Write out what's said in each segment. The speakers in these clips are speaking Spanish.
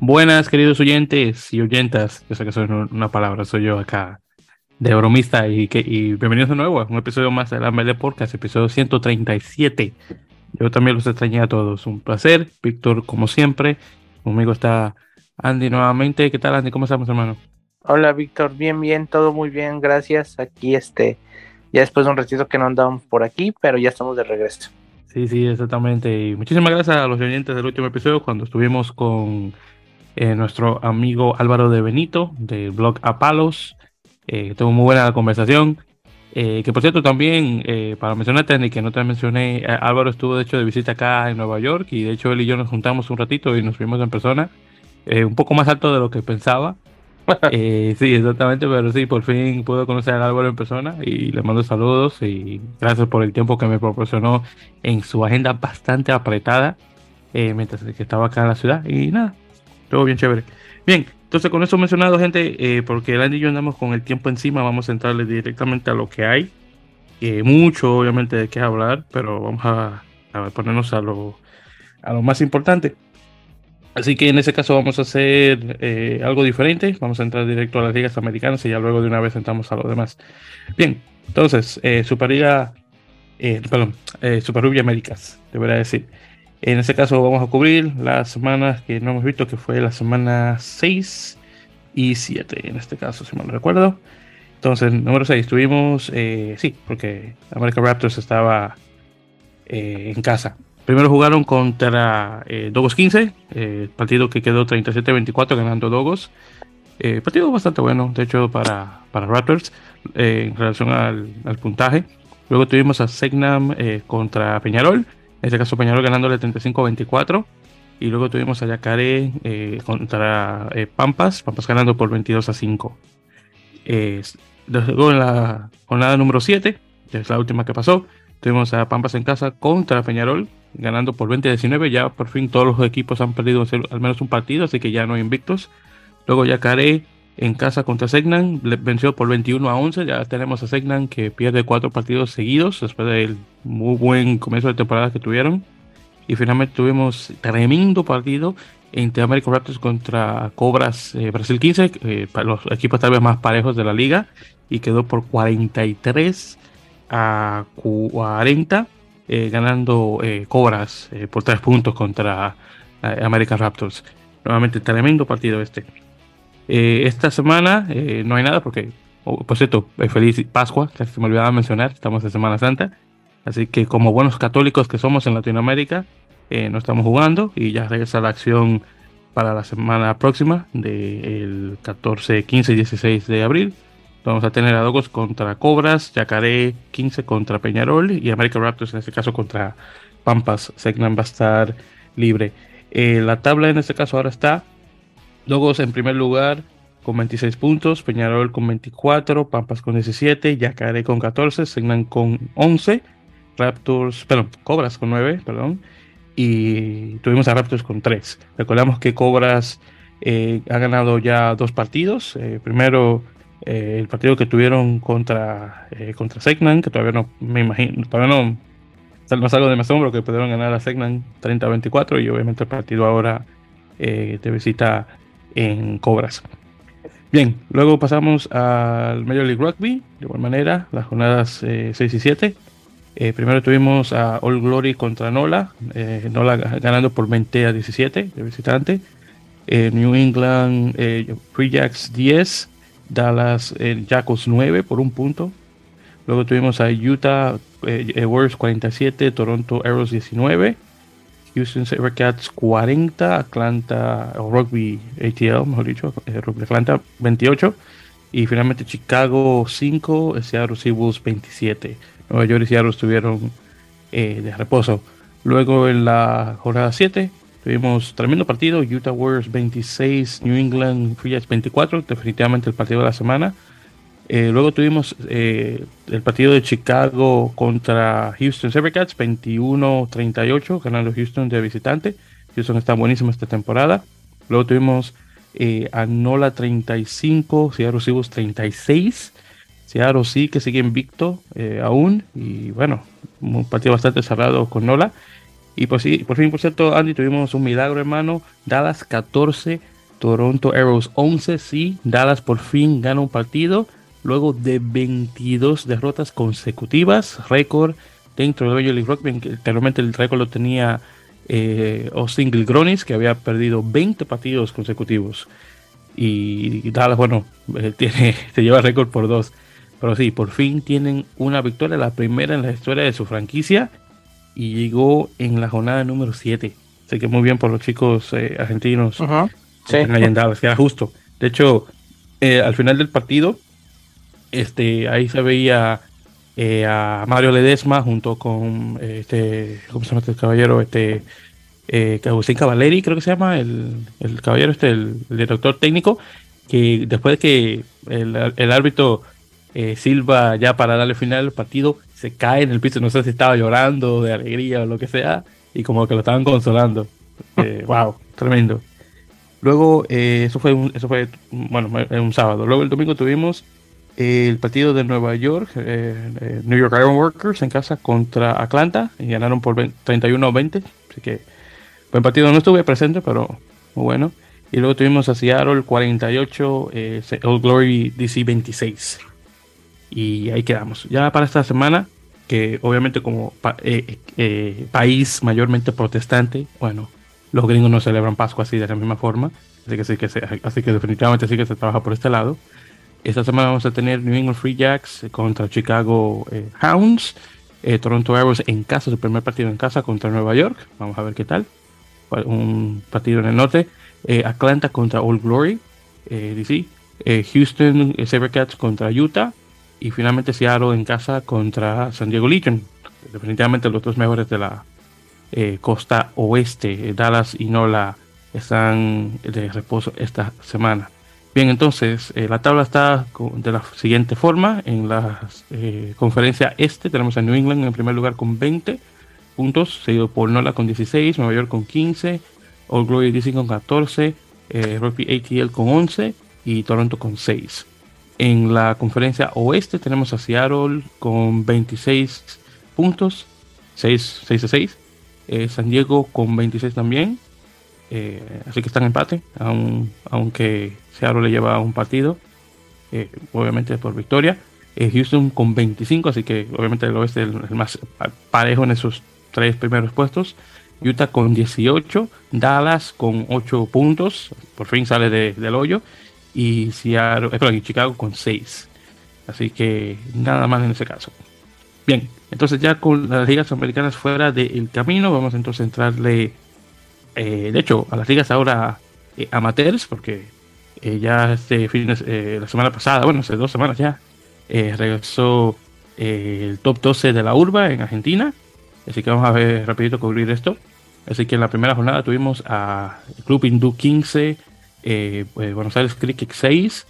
Buenas, queridos oyentes y oyentas. Yo sé que soy una palabra, soy yo acá de bromista y, que, y bienvenidos de nuevo a un episodio más de la ML Podcast, episodio 137. Yo también los extrañé a todos. Un placer. Víctor, como siempre. Conmigo está Andy nuevamente. ¿Qué tal, Andy? ¿Cómo estamos, hermano? Hola, Víctor. Bien, bien. Todo muy bien. Gracias. Aquí, este, ya después de un ratito que no andamos por aquí, pero ya estamos de regreso. Sí, sí, exactamente. Y muchísimas gracias a los oyentes del último episodio cuando estuvimos con eh, nuestro amigo Álvaro de Benito del blog Apalos. Eh, tuvo muy buena conversación. Eh, que por cierto, también, eh, para mencionarte, y que no te mencioné, Álvaro estuvo de hecho de visita acá en Nueva York y de hecho él y yo nos juntamos un ratito y nos vimos en persona. un poco más alto de lo que pensaba. sí, exactamente, pero sí, por fin pude conocer a Álvaro en persona y le mando saludos y gracias por el tiempo que me proporcionó en su agenda bastante apretada mientras que estaba acá en la ciudad. Y nada, todo bien chévere. Bien, entonces con eso mencionado, gente, eh, porque el Andy y yo andamos con el tiempo encima, vamos a entrarle directamente a lo que hay. Eh, mucho, obviamente, de qué hablar, pero vamos a, ponernos a lo, a lo más importante. Así que en ese caso vamos a hacer eh, algo diferente. Vamos a entrar directo a las ligas americanas y ya luego de una vez entramos a lo demás. Bien, entonces, Superliga, perdón, Super Rugby Américas, debería decir. En este caso vamos a cubrir las semanas que no hemos visto, que fue la semana 6 y 7, en este caso, si mal no recuerdo. Entonces, número 6, tuvimos, eh, sí, porque American Raptors estaba eh, en casa. Primero jugaron contra eh, Dogos 15, eh, partido que quedó 37-24 ganando Dogos. partido bastante bueno, de hecho, para, para Raptors en relación al, al, puntaje. Luego tuvimos a Segnam contra Peñarol en este caso Peñarol ganándole 35-24. Y luego tuvimos a Yacaré eh, contra eh, Pampas, Pampas ganando por 22 a 5. luego en la jornada número 7, que es la última que pasó, tuvimos a Pampas en casa contra Peñarol, ganando por 20 a 19. Ya por fin todos los equipos han perdido al menos un partido, así que ya no hay invictos. Luego Yacaré en casa contra Segnan, venció por 21 a 11. Ya tenemos a Segnan que pierde cuatro partidos seguidos después del muy buen comienzo de temporada que tuvieron. Y finalmente tuvimos tremendo partido entre American Raptors contra Cobras eh, Brasil 15, eh, los equipos tal vez más parejos de la liga, y quedó por 43 a 40, eh, ganando Cobras por 3 puntos contra American Raptors. Nuevamente, tremendo partido este. Eh, esta semana eh, no hay nada porque, oh, por cierto, feliz Pascua, se me olvidaba mencionar, estamos en Semana Santa. Así que como buenos católicos que somos en Latinoamérica, eh, no estamos jugando y ya regresa la acción para la semana próxima del 14, 15 y 16 de abril. Vamos a tener a Dogos contra Cobras, Yacaré 15 contra Peñarol y American Raptors en este caso contra Pampas. Segnan va a estar libre. la tabla en este caso ahora está Dogos en primer lugar con 26 puntos, Peñarol con 24, Pampas con 17, Yacaré con 14, Segnan con 11, Raptors, perdón, Cobras con 9, perdón, y tuvimos a Raptors con 3. Recordamos que Cobras eh, ha ganado ya dos partidos. Eh, primero, eh, el partido que tuvieron contra, contra Segnan, que todavía no me imagino, todavía no, no salgo de mi asombro que pudieron ganar a Segnan 30-24 y obviamente el partido ahora de visita en Cobras. Bien, luego pasamos al Major League Rugby, de igual manera, las jornadas 6 eh, y 7. Eh, primero tuvimos a All Glory contra Nola, eh, Nola ganando por 20 a 17 de visitante. New England Free Jacks 10, Dallas Jackals 9 por un punto. Luego tuvimos a Utah Warriors 47, Toronto Arrows 19. Houston Sabercats 40, Atlanta, Rugby ATL, mejor dicho, eh, Rugby Atlanta 28, y finalmente Chicago 5, Seattle Seawolves 27. Nueva York y Seattle estuvieron eh, de reposo. Luego en la jornada 7 tuvimos tremendo partido, Utah Warriors 26, New England Free 24, definitivamente el partido de la semana. Eh, luego tuvimos eh, el partido de Chicago contra Houston Sabercats, 21-38, ganando Houston de visitante. Houston está buenísimo esta temporada. Luego tuvimos eh, a Nola 35, Seattle Seahawks 36. Seattle sí que sigue invicto aún. Y bueno, un partido bastante cerrado con Nola. Y por, sí, por fin, por cierto, Andy, tuvimos un milagro, hermano. Dallas 14, Toronto Arrows 11. Sí, Dallas por fin gana un partido luego de 22 derrotas consecutivas, récord dentro de Major League que anteriormente el récord lo tenía eh, Austin Gronis, que había perdido 20 partidos consecutivos. Y, Dallas, bueno, eh, tiene, se lleva récord por dos. Pero sí, por fin tienen una victoria, la primera en la historia de su franquicia, y llegó en la jornada número 7. Así que muy bien por los chicos eh, argentinos sí. en Dallas, que era justo. De hecho, eh, al final del partido, este, ahí se veía eh, a Mario Ledesma junto con este, ¿cómo se llama este caballero? Este, eh, Agustín Cavaleri, creo que se llama, el, el caballero este, el, director técnico, que después de que el, el árbitro eh, Silva ya para darle final al partido se cae en el piso, no sé si estaba llorando de alegría o lo que sea, y como que lo estaban consolando. wow, tremendo. Luego, eso fue un, eso fue, bueno, un sábado. Luego el domingo tuvimos el partido de Nueva York, eh, eh, New York Iron Workers en casa contra Atlanta y ganaron por 31-20. Así que buen partido, no estuve presente, pero muy bueno. Y luego tuvimos a Seattle 48, eh, Old Glory DC 26. Y ahí quedamos. Ya para esta semana, que obviamente como país mayormente protestante, bueno, los gringos no celebran Pascua así de la misma forma. Así que, sí que así que definitivamente sí que se trabaja por este lado. Esta semana vamos a tener New England Free Jacks contra Chicago eh, Hounds, eh, Toronto Arrows en casa, su primer partido en casa contra Nueva York. Vamos a ver qué tal. Un partido en el norte. Eh, Atlanta contra Old Glory, DC. Houston Sabercats contra Utah. Y finalmente Seattle en casa contra San Diego Legion. Definitivamente los dos mejores de la costa oeste. Dallas y Nola están de reposo esta semana. Bien, entonces eh, la tabla está de la siguiente forma. En la eh, conferencia este tenemos a New England en primer lugar con 20 puntos, seguido por Nola con 16, Nueva York con 15, Old Glory DC con 14, eh, Rugby ATL con 11 y Toronto con 6. En la conferencia oeste tenemos a Seattle con 26 puntos, 6, 6 a 6. San Diego con 26 también. así que están en empate, aunque Seattle le lleva un partido, eh, obviamente por victoria. Eh, Houston con 25, así que obviamente el oeste es el, más parejo en esos tres primeros puestos. Utah con 18, Dallas con 8 puntos, por fin sale del hoyo. Y Seattle, eh, Chicago con 6. Así que nada más en ese caso. Bien, entonces ya con las ligas americanas fuera del camino, vamos entonces a entrarle, de hecho, a las ligas ahora amateurs, porque eh, ya este fin eh, la semana pasada, bueno, hace dos semanas ya, eh, regresó el top 12 de la urba en Argentina. Así que vamos a ver rapidito cubrir esto. Así que en la primera jornada tuvimos a Club Hindú 15, pues, Buenos Aires Cricket 6,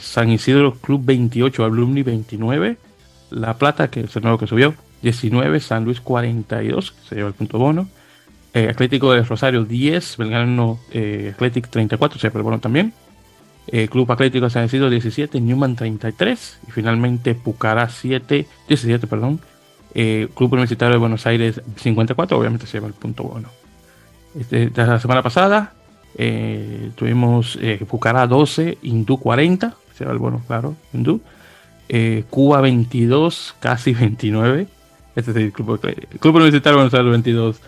San Isidro Club 28, Alumni 29, La Plata, que es el nuevo que subió, 19, San Luis 42, se lleva el punto bono, eh, Atlético de Rosario 10, Belgrano eh, Atlético 34, se bueno también. Eh, Club Atlético San Isidro 17, Newman 33 y finalmente Pucará 7, 17, perdón. Club Universitario de Buenos Aires 54, obviamente se lleva el punto bueno. Este, la semana pasada tuvimos Pucará 12, Hindú 40, se lleva el bueno, claro, Hindú. Cuba 22, casi 29. Este es el Club, Club Universitario de Buenos Aires 22.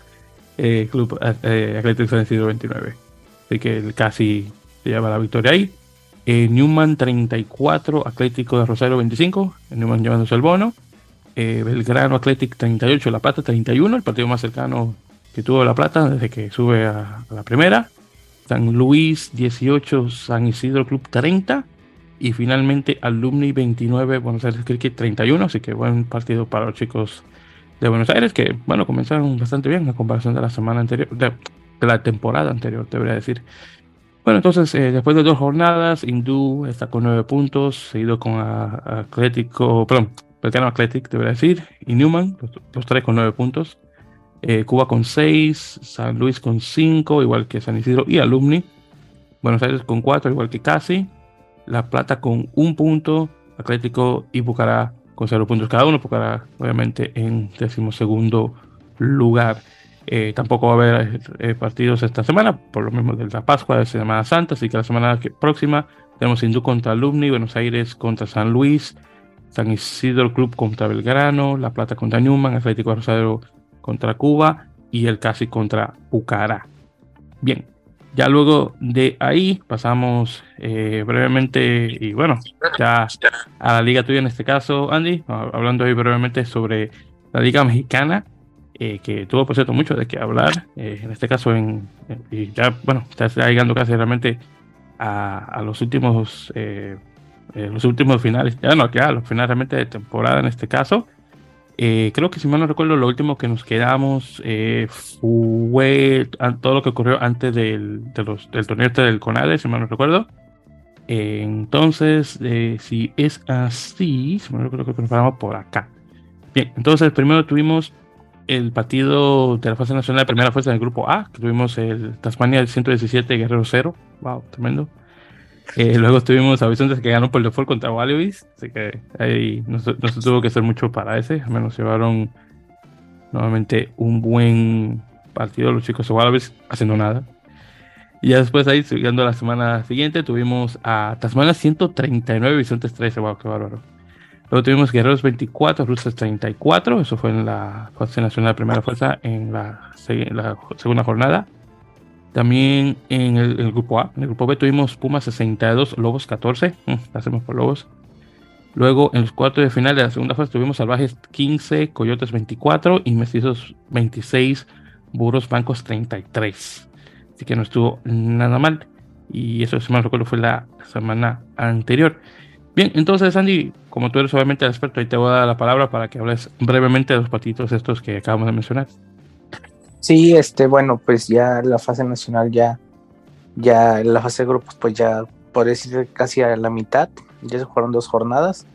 Eh, Club eh, Atlético San Isidro 29. Así que casi se lleva la victoria ahí. Eh, Newman 34, Atlético de Rosario 25, Newman llevándose el bono. Belgrano Atlético 38, La Plata 31, el partido más cercano que tuvo La Plata desde que sube a, la primera. San Luis 18, San Isidro Club 30 y finalmente Alumni 29, Buenos Aires Cricket 31, así que buen partido para los chicos de Buenos Aires, que bueno, comenzaron bastante bien a comparación de la semana anterior, de, la temporada anterior, debería decir. Bueno, entonces, eh, después de dos jornadas, Hindú está con nueve puntos, seguido con Atlético, perdón, Belgrano Athletic, debería decir, y Newman, los, tres con nueve puntos. Eh, Cuba con seis, San Luis con cinco, igual que San Isidro y Alumni. Buenos Aires con cuatro, igual que Casi. La Plata con un punto, Atlético y Bucará con cero puntos cada uno, porque obviamente en decimosegundo lugar. Eh, tampoco va a haber eh, partidos esta semana, por lo mismo de la Pascua, de Semana Santa, así que la semana próxima tenemos Hindú contra Alumni, Buenos Aires contra San Luis, San Isidro Club contra Belgrano, La Plata contra Newman, Atlético Rosario contra Cuba y el Casi contra Pucará. Bien, ya luego de ahí pasamos eh, brevemente y bueno, ya a la liga tuya en este caso, Andy, hablando hoy brevemente sobre la liga mexicana, eh, que tuvo por cierto mucho de qué hablar, eh, en este caso en, y ya bueno, está llegando casi realmente a, los últimos los últimos finales, ya no, ya los finales realmente de temporada en este caso. Eh, creo que si mal no recuerdo, lo último que nos quedamos eh, fue todo lo que ocurrió antes del, del torneo este del CONADE, si mal no recuerdo. Eh, entonces, si es así, si mal no recuerdo que nos paramos por acá. Bien, entonces primero tuvimos el partido de la fase nacional de primera fuerza del grupo A, que tuvimos el Tasmania 117 Guerrero 0. Wow, tremendo. Eh, luego tuvimos a Vicente que ganó por default contra Wallabies, así que ahí no se, tuvo que hacer mucho para ese, al menos llevaron nuevamente un buen partido los chicos de Wallabies haciendo nada. Y ya después ahí, siguiendo la semana siguiente, tuvimos a Tasmania 139, Vicente 13, wow, qué bárbaro. Luego tuvimos Guerreros 24, Rusas 34, eso fue en la fase nacional de primera fuerza en la segunda jornada. También en el, grupo A, en el grupo B tuvimos Pumas 62, Lobos 14, mm, hacemos por Lobos. Luego en los cuartos de final de la segunda fase tuvimos Salvajes 15, Coyotes 24 y Mestizos 26, Burros Bancos 33. Así que no estuvo nada mal. Y eso, si mal recuerdo, fue la semana anterior. Bien, entonces Andy, como tú eres obviamente el experto, ahí te voy a dar la palabra para que hables brevemente de los patitos estos que acabamos de mencionar. Sí, este, bueno, pues ya la fase nacional ya, ya la fase de grupos, pues ya por decir casi a la mitad, ya se jugaron dos jornadas.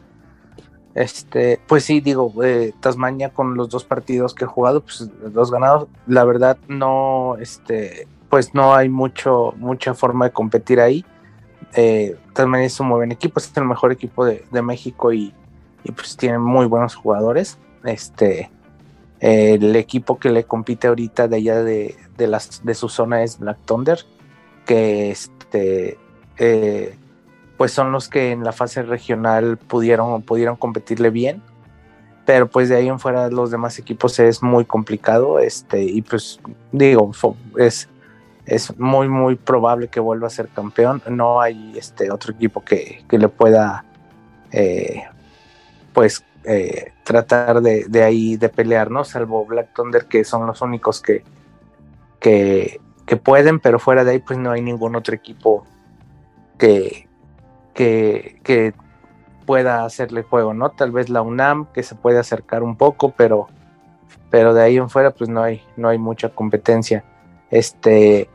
Este, pues sí, digo, eh, Tasmania con los dos partidos que he jugado, pues dos ganados, la verdad no, este, pues no hay mucho, mucha forma de competir ahí. Eh, Tasmania es un muy buen equipo, es el mejor equipo de, México y, y, pues tiene muy buenos jugadores. Este, el equipo que le compite ahorita de allá de, las, de su zona es Black Thunder, que este, eh, pues son los que en la fase regional pudieron, pudieron competirle bien. Pero pues de ahí en fuera los demás equipos es muy complicado. Este, y pues digo, es, es muy, muy probable que vuelva a ser campeón. No hay este otro equipo que, le pueda eh, pues eh, tratar de, ahí de pelear, ¿no? Salvo Black Thunder, que son los únicos que, que, pueden, pero fuera de ahí, pues no hay ningún otro equipo que, que, pueda hacerle juego, ¿no? Tal vez la UNAM, que se puede acercar un poco, pero, pero de ahí en fuera, pues no hay, no hay mucha competencia. Este,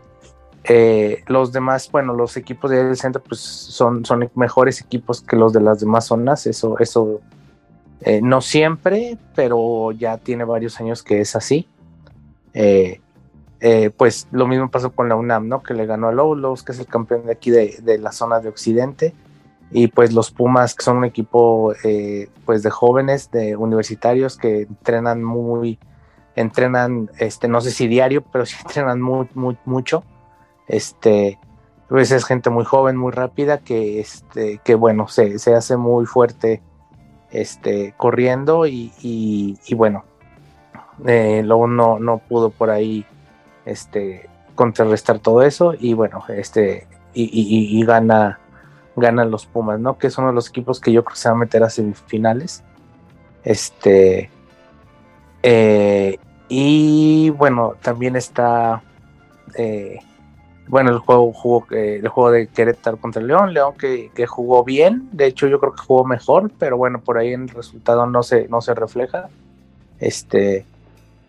eh, los demás, bueno, los equipos del centro, pues son, son mejores equipos que los de las demás zonas, eso, eso eh, no siempre, pero ya tiene varios años que es así. Eh, eh, pues lo mismo pasó con la UNAM, ¿no? Que le ganó a Lobos, que es el campeón de aquí de, la zona de Occidente. Y pues los Pumas, que son un equipo pues de jóvenes, de universitarios que entrenan muy, entrenan, este, no sé si diario, pero sí entrenan muy, muy, mucho. Este, pues es gente muy joven, muy rápida, que, este, que bueno, se, se hace muy fuerte este, corriendo y, bueno, eh, luego no, no pudo por ahí este, contrarrestar todo eso y bueno, este, y, gana, gana los Pumas, ¿no? Que es uno de los equipos que yo creo que se va a meter a semifinales. Este, eh, y bueno, también está eh, bueno, el juego jugó, el juego de Querétaro contra León, León que, jugó bien, de hecho yo creo que jugó mejor, pero bueno, por ahí en el resultado no se, no se refleja. Este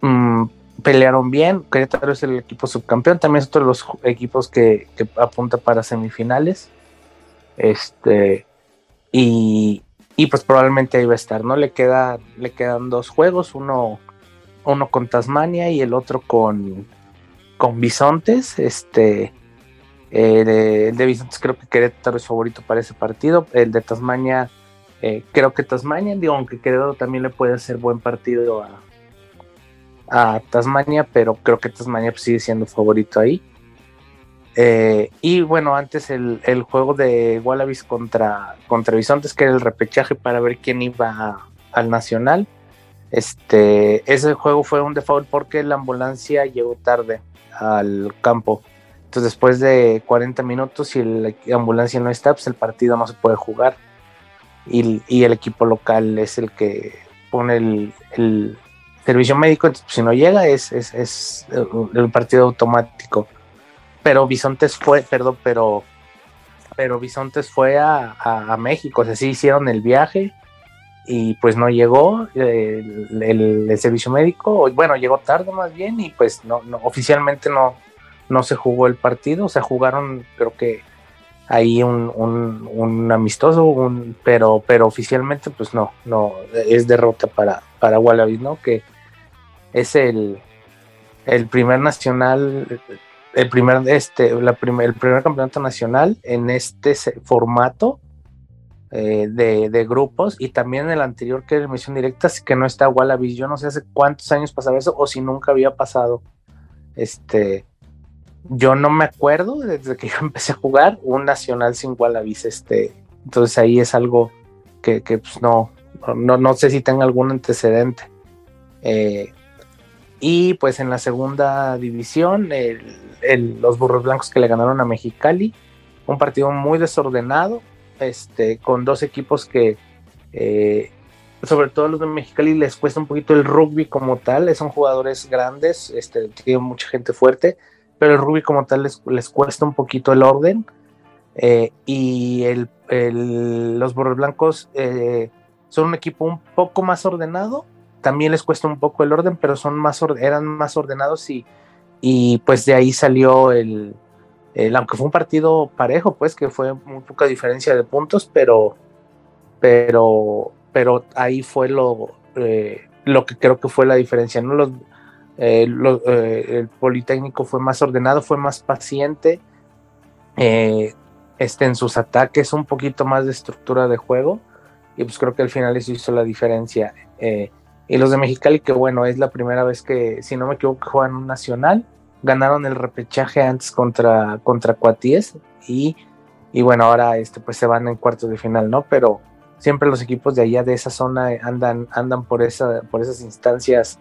mm, pelearon bien, Querétaro es el equipo subcampeón, también es otro de los equipos que, apunta para semifinales. Este, y, pues probablemente ahí va a estar, ¿no? Le queda, le quedan dos juegos, uno, uno con Tasmania y el otro con con Bisontes. Este, eh, el de Bisontes creo que Querétaro es favorito para ese partido. El de Tasmania, eh, creo que Tasmania, digo, aunque Querétaro también le puede hacer buen partido a, Tasmania, pero creo que Tasmania pues, sigue siendo favorito ahí. Eh, y bueno, antes el, juego de Wallabies contra, contra Bisontes, que era el repechaje para ver quién iba al Nacional. Este, ese juego fue un default porque la ambulancia llegó tarde al campo. Entonces, después de 40 minutos, si la ambulancia no está, pues el partido no se puede jugar. Y, el equipo local es el que pone el, servicio médico. Entonces, pues, si no llega, es, es, el partido automático. Pero Bisontes fue, perdón, pero, pero Bisontes fue a, a México. O sea, sí hicieron el viaje y pues no llegó el, servicio médico, bueno, llegó tarde más bien y pues no, oficialmente no, no se jugó el partido, o sea, jugaron creo que ahí un, un, amistoso, un, pero, pero oficialmente pues no, no, es derrota para, para Wallabies, ¿no? Que es el, el primer nacional, el primer, este, la el primer campeonato nacional en este formato eh, de, grupos y también el anterior que era emisión directa, que no está Wallabies. Yo no sé hace cuántos años pasaba eso o si nunca había pasado. Este, yo no me acuerdo desde que yo empecé a jugar un nacional sin Wallabies. Este, entonces ahí es algo que, pues, no, no, no, sé si tenga algún antecedente. Eh, y pues en la segunda división, los burros blancos que le ganaron a Mexicali, un partido muy desordenado, este, con dos equipos que, eh, sobre todo los de Mexicali, les cuesta un poquito el rugby como tal, son jugadores grandes, este, tienen mucha gente fuerte, pero el rugby como tal les, les cuesta un poquito el orden. Eh, y los Borros Blancos eh, son un equipo un poco más ordenado, también les cuesta un poco el orden, pero son más eran más ordenados y, y pues de ahí salió el, aunque fue un partido parejo, pues que fue muy poca diferencia de puntos, pero, pero, pero ahí fue lo, eh, lo que creo que fue la diferencia, ¿no? Eh, eh, el Politécnico fue más ordenado, fue más paciente, este, en sus ataques, un poquito más de estructura de juego, y pues creo que al final eso hizo la diferencia. y los de Mexicali, que bueno, es la primera vez que, si no me equivoco, juegan un nacional ganaron el repechaje antes contra, contra Cuatíes y, y bueno, ahora este, pues se van en cuartos de final, ¿no? Pero siempre los equipos de allá de esa zona andan, andan por, esa, por esas instancias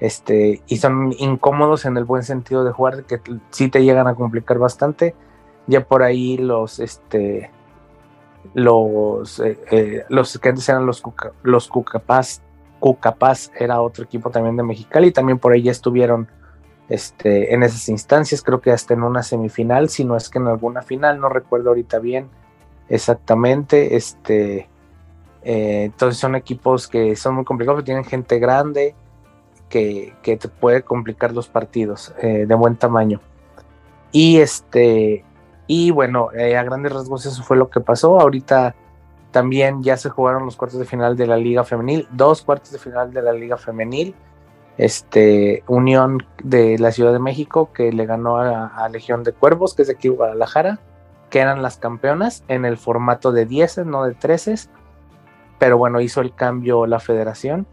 este, y son incómodos en el buen sentido de jugar, que sí te llegan a complicar bastante. Ya por ahí los, este, los, eh, eh, los que antes eran los, los Cucapaz, Cucapaz era otro equipo también de Mexicali, y también por ahí ya estuvieron este, en esas instancias, creo que hasta en una semifinal, si no es que en alguna final, no recuerdo ahorita bien exactamente, este, eh, entonces son equipos que son muy complicados, tienen gente grande que, te puede complicar los partidos eh, de buen tamaño. Y este, y bueno, eh, a grandes rasgos eso fue lo que pasó. Ahorita también ya se jugaron los cuartos de final de la Liga Femenil, dos cuartos de final de la Liga Femenil este, Unión de la Ciudad de México que le ganó a, Legión de Cuervos, que es de aquí Guadalajara, que eran las campeonas en el formato de 10, no de 13, pero bueno, hizo el cambio la federación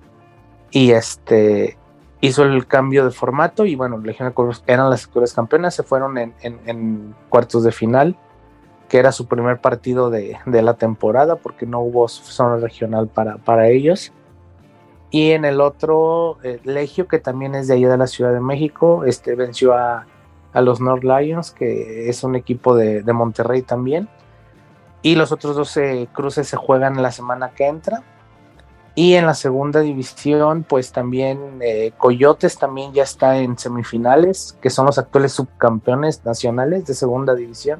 y este hizo el cambio de formato y bueno, Legión de Cuervos eran las actuales campeonas, se fueron en, cuartos de final, que era su primer partido de, la temporada porque no hubo zona regional para ellos y en el otro, eh, Legio, que también es de allá de la Ciudad de México, este, venció a, los North Lions, que es un equipo de, Monterrey también. Y los otros 12 cruces se juegan la semana que entra. Y en la segunda división, pues también eh, Coyotes también ya está en semifinales, que son los actuales subcampeones nacionales de segunda división.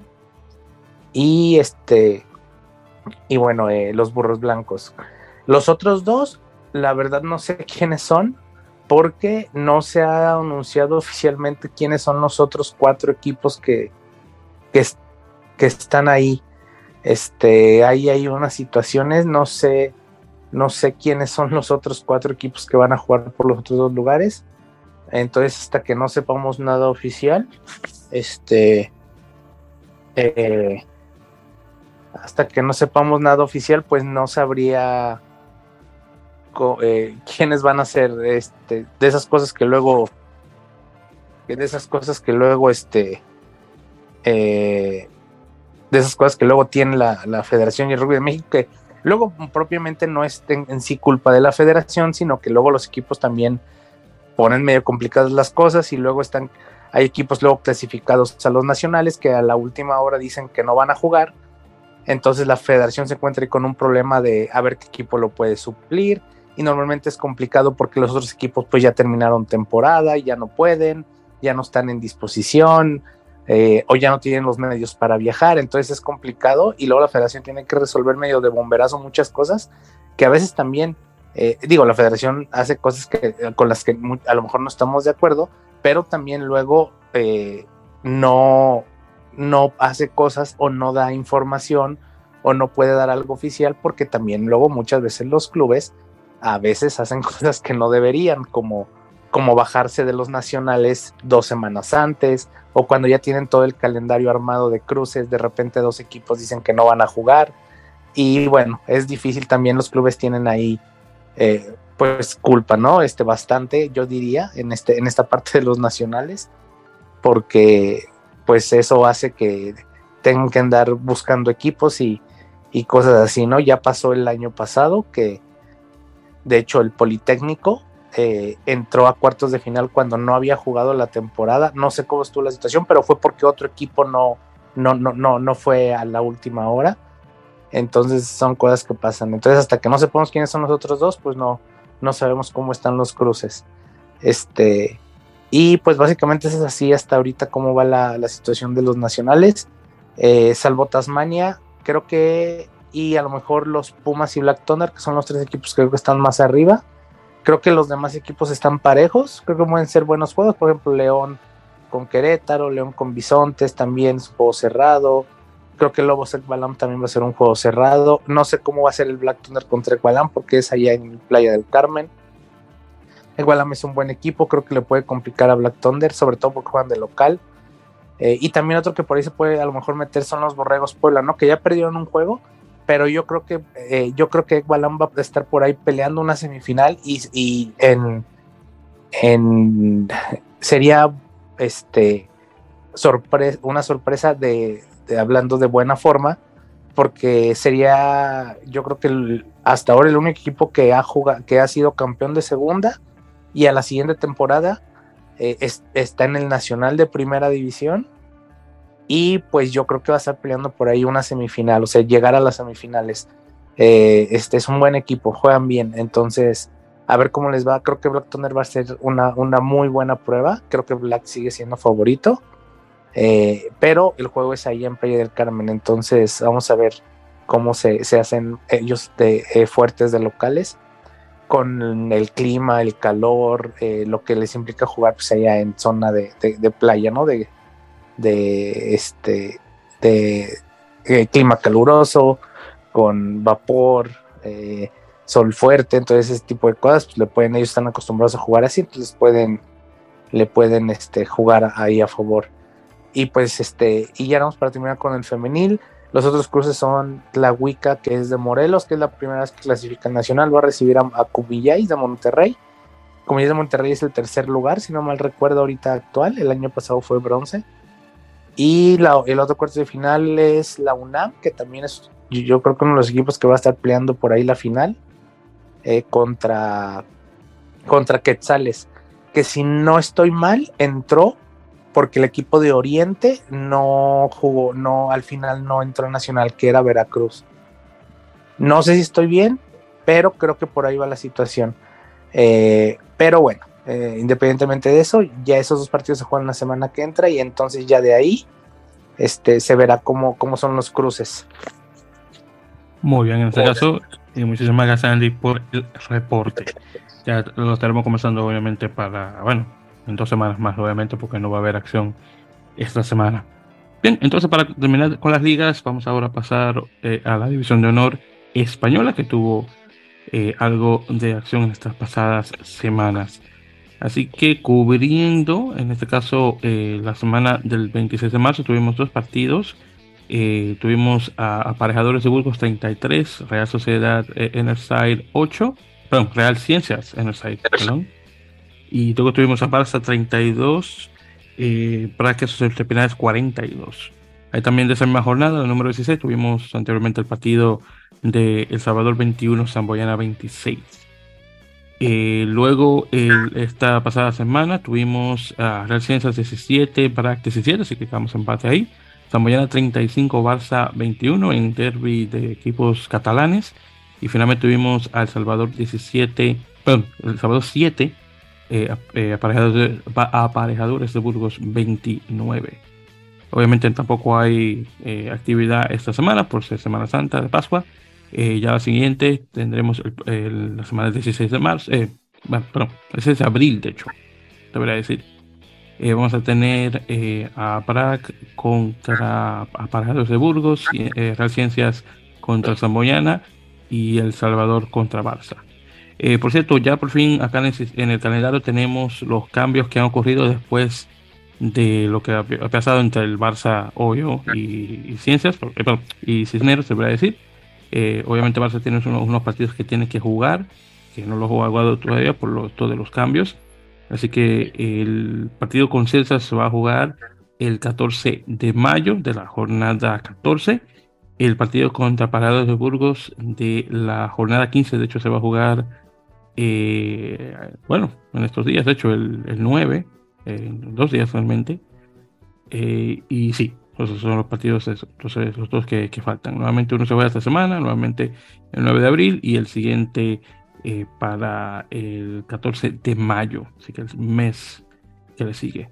Y este, y bueno, eh, los burros blancos. Los otros dos, la verdad no sé quiénes son, porque no se ha anunciado oficialmente quiénes son los otros cuatro equipos que, que, están ahí. Este, ahí hay unas situaciones, no sé, no sé quiénes son los otros cuatro equipos que van a jugar por los otros dos lugares. Entonces, hasta que no sepamos nada oficial, este, eh, hasta que no sepamos nada oficial, pues no sabría eh, quiénes van a ser este, de esas cosas que luego, de esas cosas que luego, este, eh, de esas cosas que luego tiene la, la, Federación y el Rugby de México, que luego propiamente no es en, sí culpa de la Federación, sino que luego los equipos también ponen medio complicadas las cosas y luego están, hay equipos luego clasificados a los nacionales que a la última hora dicen que no van a jugar, entonces la Federación se encuentra con un problema de a ver qué equipo lo puede suplir y normalmente es complicado porque los otros equipos pues ya terminaron temporada, y ya no pueden, ya no están en disposición eh, o ya no tienen los medios para viajar, entonces es complicado y luego la federación tiene que resolver medio de bomberazo muchas cosas que a veces también, eh, digo, la federación hace cosas que, con las que a lo mejor no estamos de acuerdo, pero también luego eh, no, no hace cosas o no da información o no puede dar algo oficial porque también luego muchas veces los clubes a veces hacen cosas que no deberían, como, como bajarse de los nacionales dos semanas antes, o cuando ya tienen todo el calendario armado de cruces, de repente dos equipos dicen que no van a jugar. Y bueno, es difícil también, los clubes tienen ahí eh, pues culpa, ¿no? Este bastante, yo diría, en, este, en esta parte de los nacionales, porque pues eso hace que tengan que andar buscando equipos y, y cosas así, ¿no? Ya pasó el año pasado que de hecho, el Politécnico eh, entró a cuartos de final cuando no había jugado la temporada. No sé cómo estuvo la situación, pero fue porque otro equipo no, no, no, no, no fue a la última hora. Entonces son cosas que pasan. Entonces, hasta que no sepamos quiénes son los otros dos, pues no, no sabemos cómo están los cruces. Este, y pues básicamente es así hasta ahorita cómo va la, situación de los nacionales. Eh, salvo Tasmania, creo que y a lo mejor los Pumas y Black Thunder, que son los tres equipos que creo que están más arriba. Creo que los demás equipos están parejos, creo que pueden ser buenos juegos, por ejemplo León con Querétaro, León con Bisontes también es un juego cerrado. Creo que Lobos Ekbalam también va a ser un juego cerrado. No sé cómo va a ser el Black Thunder contra Ekbalam porque es allá en Playa del Carmen. Ekbalam es un buen equipo, creo que le puede complicar a Black Thunder, sobre todo porque juegan de local. Eh, y también otro que por ahí se puede a lo mejor meter son los Borregos Puebla, ¿no? Que ya perdieron un juego, pero yo creo que eh, yo creo que va a estar por ahí peleando una semifinal y, en, sería este una sorpresa de, hablando de buena forma porque sería yo creo que hasta ahora el único equipo que ha jugado, que ha sido campeón de segunda y a la siguiente temporada eh, está en el nacional de primera división y pues yo creo que va a estar peleando por ahí una semifinal, o sea, llegar a las semifinales. Eh, este es un buen equipo, juegan bien, entonces a ver cómo les va. Creo que Black Thunder va a ser una, una muy buena prueba. Creo que Black sigue siendo favorito, eh, pero el juego es ahí en Playa del Carmen, entonces vamos a ver cómo se, hacen ellos de, eh, fuertes de locales con el clima, el calor, lo que les implica jugar pues allá en zona de, de playa, ¿no? De este de eh, clima caluroso, con vapor, eh, sol fuerte, entonces ese tipo de cosas, pues le pueden, ellos están acostumbrados a jugar así, entonces pueden, le pueden este, jugar ahí a favor. Y pues este, y ya vamos para terminar con el femenil. Los otros cruces son la Wicca, que es de Morelos, que es la primera vez que clasifica nacional, va a recibir a, a de Monterrey. Cubillay de Monterrey es el tercer lugar, si no mal recuerdo ahorita actual, el año pasado fue bronce. Y el otro cuarto de final es la UNAM, que también es, yo creo que uno de los equipos que va a estar peleando por ahí la final eh, contra, contra Quetzales. Que si no estoy mal, entró porque el equipo de Oriente no jugó, no, al final no entró en Nacional, que era Veracruz. No sé si estoy bien, pero creo que por ahí va la situación. Eh, pero bueno, eh, independientemente de eso, ya esos dos partidos se juegan la semana que entra y entonces ya de ahí este, se verá cómo, cómo son los cruces. Muy bien, en este caso, y muchísimas gracias Andy por el reporte. Ya lo estaremos comenzando obviamente para, bueno, en dos semanas más obviamente porque no va a haber acción esta semana. Bien, entonces para terminar con las ligas, vamos ahora a pasar eh, a la división de honor española que tuvo eh, algo de acción en estas pasadas semanas. Así que cubriendo, en este caso, eh, la semana del 26 de marzo tuvimos dos partidos. Eh, tuvimos a Aparejadores de Burgos 33, Real Sociedad eh, Enerside 8. perdón, Real Ciencias en el site, perdón. Y luego tuvimos a Barça 32, eh, Praxis Terpinales 42. Ahí también de esa misma jornada, el número 16, tuvimos anteriormente el partido de El Salvador 21, Zamboyana 26. Eh, luego, esta pasada semana, tuvimos a Real Ciencias 17, Brac 17, así que quedamos empate ahí. Zamboyana 35, Barça 21 en derby de equipos catalanes. Y finalmente tuvimos a El Salvador 17, perdón, El Salvador 7, eh, eh, aparejadores, aparejadores de Burgos 29. Obviamente tampoco hay eh, actividad esta semana por ser Semana Santa de Pascua. Eh, ya la siguiente tendremos la semana del 16 de marzo. Eh, bueno, perdón, ese es abril, de hecho, debería decir. vamos a tener a Prague contra Aparejadores de Burgos, Real Ciencias contra Zamboyana y El Salvador contra Barça. por cierto, ya por fin acá en el calendario tenemos los cambios que han ocurrido después de lo que ha, pasado entre el Barça Obvio y, Ciencias, eh, y Cisneros, se puede decir. Eh, obviamente Barça tiene unos, partidos que tiene que jugar, que no lo ha jugado todavía por todos los cambios. Así que el partido con Ciencias se va a jugar el 14 de mayo de la jornada 14. El partido contra Parados de Burgos de la jornada 15, de hecho, se va a jugar, eh, bueno, en estos días, de hecho, el, el 9 dos días realmente. Eh, y sí, esos son los partidos, entonces los dos que, faltan. Nuevamente uno se va esta semana, nuevamente el 9 de abril y el siguiente eh, para el 14 de mayo, así que el mes que le sigue.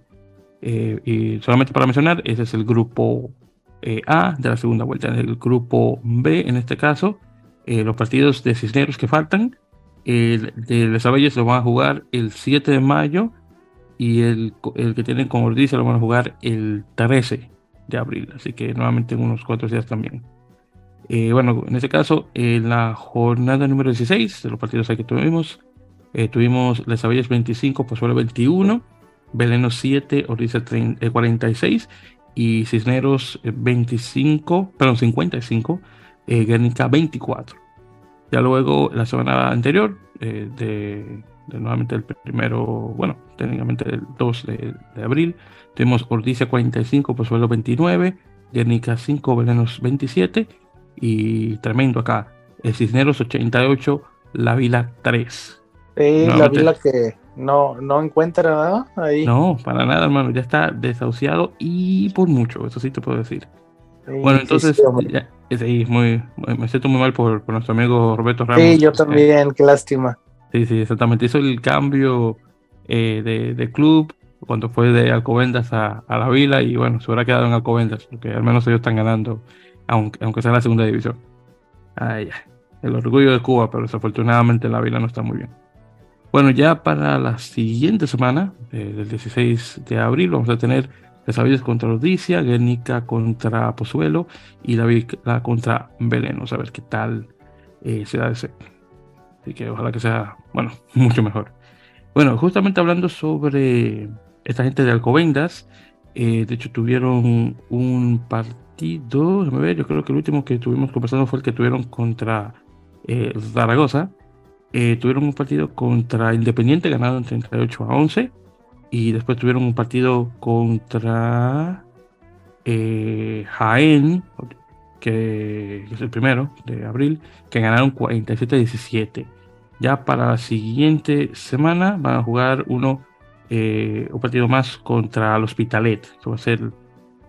Eh, y solamente para mencionar, ese es el grupo A de la segunda vuelta. En el grupo B, en este caso, los partidos de Cisneros que faltan, el de Les Abelles lo van a jugar el 7 de mayo y el, el que tienen con Ordicia lo van a jugar el 13 de abril, así que nuevamente en unos cuatro días también. Eh, bueno, en este caso, en la jornada número 16 de los partidos que tuvimos, eh, tuvimos Les Avillas 25, Pozuelo 21, Beleno 7, Ordicia 46 y Cisneros 25, perdón, 55, eh, Guernica 24. Ya luego, la semana anterior, de nuevamente el primero, bueno, técnicamente el 2 de, abril. Tuvimos Ordicia 45, Pozuelo 29, Guernica 5, Velenos 27 y tremendo acá, el Cisneros 88, La Vila 3. la Vila que no, no encuentra nada ahí. No, para nada, hermano, ya está desahuciado y por mucho, eso sí te puedo decir. bueno, entonces, sí, muy, me siento muy mal por, por, nuestro amigo Roberto Ramos. Sí, yo también, qué lástima. Sí, sí, exactamente. Hizo el cambio eh, de, club cuando fue de Alcobendas a, la Vila y bueno, se hubiera quedado en Alcobendas porque al menos ellos están ganando, aunque, aunque sea en la segunda división. El orgullo de Cuba, pero desafortunadamente la Vila no está muy bien. Bueno, ya para la siguiente semana, eh, del 16 de abril, vamos a tener Desavilles contra Odicia, Guernica contra Pozuelo y la contra Belén. Vamos a ver qué tal eh, se da ese. Así que ojalá que sea, bueno, mucho mejor. Bueno, justamente hablando sobre esta gente de Alcobendas, eh, de hecho tuvieron un partido, déjame ver, yo creo que el último que estuvimos conversando fue el que tuvieron contra eh, Zaragoza. Eh, tuvieron un partido contra Independiente, ganado en 38 a 11. Y después tuvieron un partido contra Jaén, que, es el primero de abril, que ganaron 47 a 17. Ya para la siguiente semana van a jugar uno, eh, un partido más contra el Hospitalet. Esto va a ser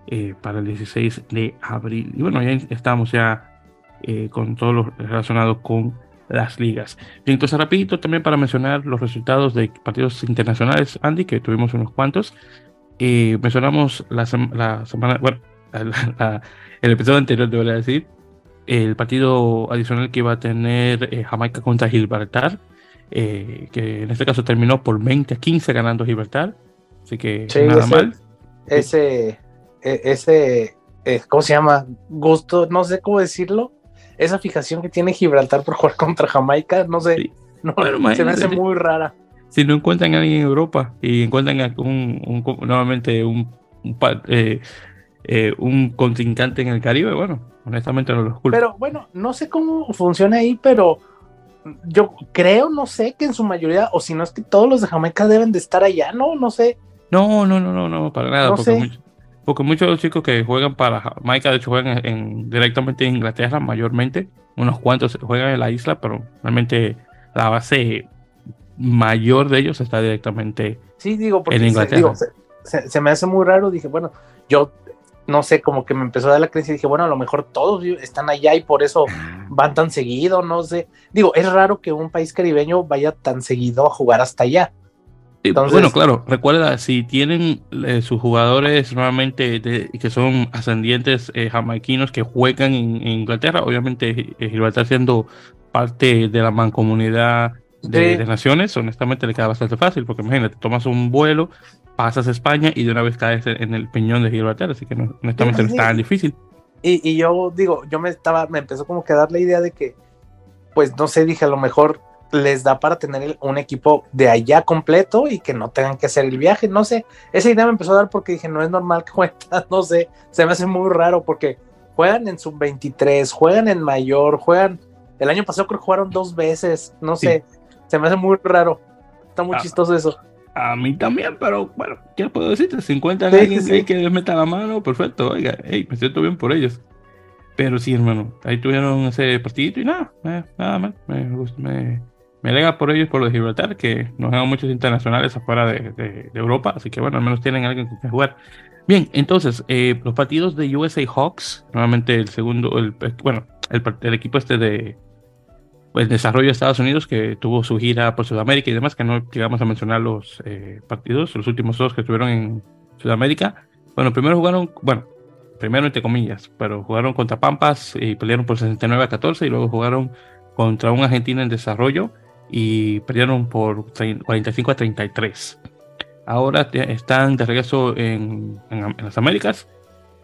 eh, para el 16 de abril. Y bueno, ya estamos ya eh, con todo lo relacionado con las ligas. Bien, entonces rapidito también para mencionar los resultados de partidos internacionales, Andy, que tuvimos unos cuantos. mencionamos la, la semana, bueno, el episodio anterior, debería decir, el partido adicional que iba a tener eh, Jamaica contra Gibraltar, eh, que en este caso terminó por 20 a 15 ganando Gibraltar, así que nada mal. Ese, e, ese, eh, ¿cómo se llama? Gusto, no sé cómo decirlo, esa fijación que tiene Gibraltar por jugar contra Jamaica, no sé, se me hace muy rara. Si no encuentran a alguien en Europa y encuentran un, nuevamente un, un, un contrincante en el Caribe, bueno, honestamente no lo culpo. Pero bueno, no sé cómo funciona ahí, pero yo creo, no sé, que en su mayoría, o si no es que todos los de Jamaica deben de estar allá, ¿no? No sé. No, no, no, no, no, para nada. porque, muchos de los chicos que juegan para Jamaica, de hecho, juegan en, directamente en Inglaterra mayormente. Unos cuantos juegan en la isla, pero realmente la base mayor de ellos está directamente sí, digo, porque en Inglaterra. Se, se, me hace muy raro. Dije, bueno, yo no sé, como que me empezó a dar la creencia y dije, bueno, a lo mejor todos están allá y por eso van tan seguido, no sé. Digo, es raro que un país caribeño vaya tan seguido a jugar hasta allá. bueno, claro, recuerda, si tienen eh, sus jugadores nuevamente que son ascendientes eh, jamaiquinos que juegan en, Inglaterra, obviamente eh, Gibraltar siendo parte de la mancomunidad de, de, naciones, honestamente le queda bastante fácil, porque imagínate, tomas un vuelo, pasas a España y de una vez caes en el peñón de Gibraltar, así que no, no es tan difícil. Y, y, yo digo, yo me estaba, me empezó como que a dar la idea de que, pues no sé, dije, a lo mejor les da para tener un equipo de allá completo y que no tengan que hacer el viaje, no sé, esa idea me empezó a dar porque dije, no es normal que jueguen, no sé, se me hace muy raro porque juegan en sub 23, juegan en mayor, juegan, el año pasado creo que jugaron dos veces, no sé, se me hace muy raro, está muy ah. chistoso eso. A mí también, pero bueno, ¿qué puedo decirte? Si encuentran a alguien que les meta la mano, perfecto, oiga, hey, me siento bien por ellos. Pero sí, hermano, ahí tuvieron ese partidito y nada, eh, nada más. Me, me, me alega por ellos, por los de Gibraltar, que nos hagan muchos internacionales afuera de, de, Europa, así que bueno, al menos tienen alguien con quien jugar. Bien, entonces, eh, los partidos de USA Hawks, nuevamente el segundo, el, bueno, el, el equipo este de, el desarrollo de Estados Unidos, que tuvo su gira por Sudamérica y demás, que no llegamos a mencionar los eh, partidos, los últimos dos que estuvieron en Sudamérica. Bueno, primero jugaron, bueno, primero entre comillas, pero jugaron contra Pampas y pelearon por 69 a 14 y luego jugaron contra un Argentina en desarrollo y perdieron por 45 a 33. Ahora están de regreso en, en las Américas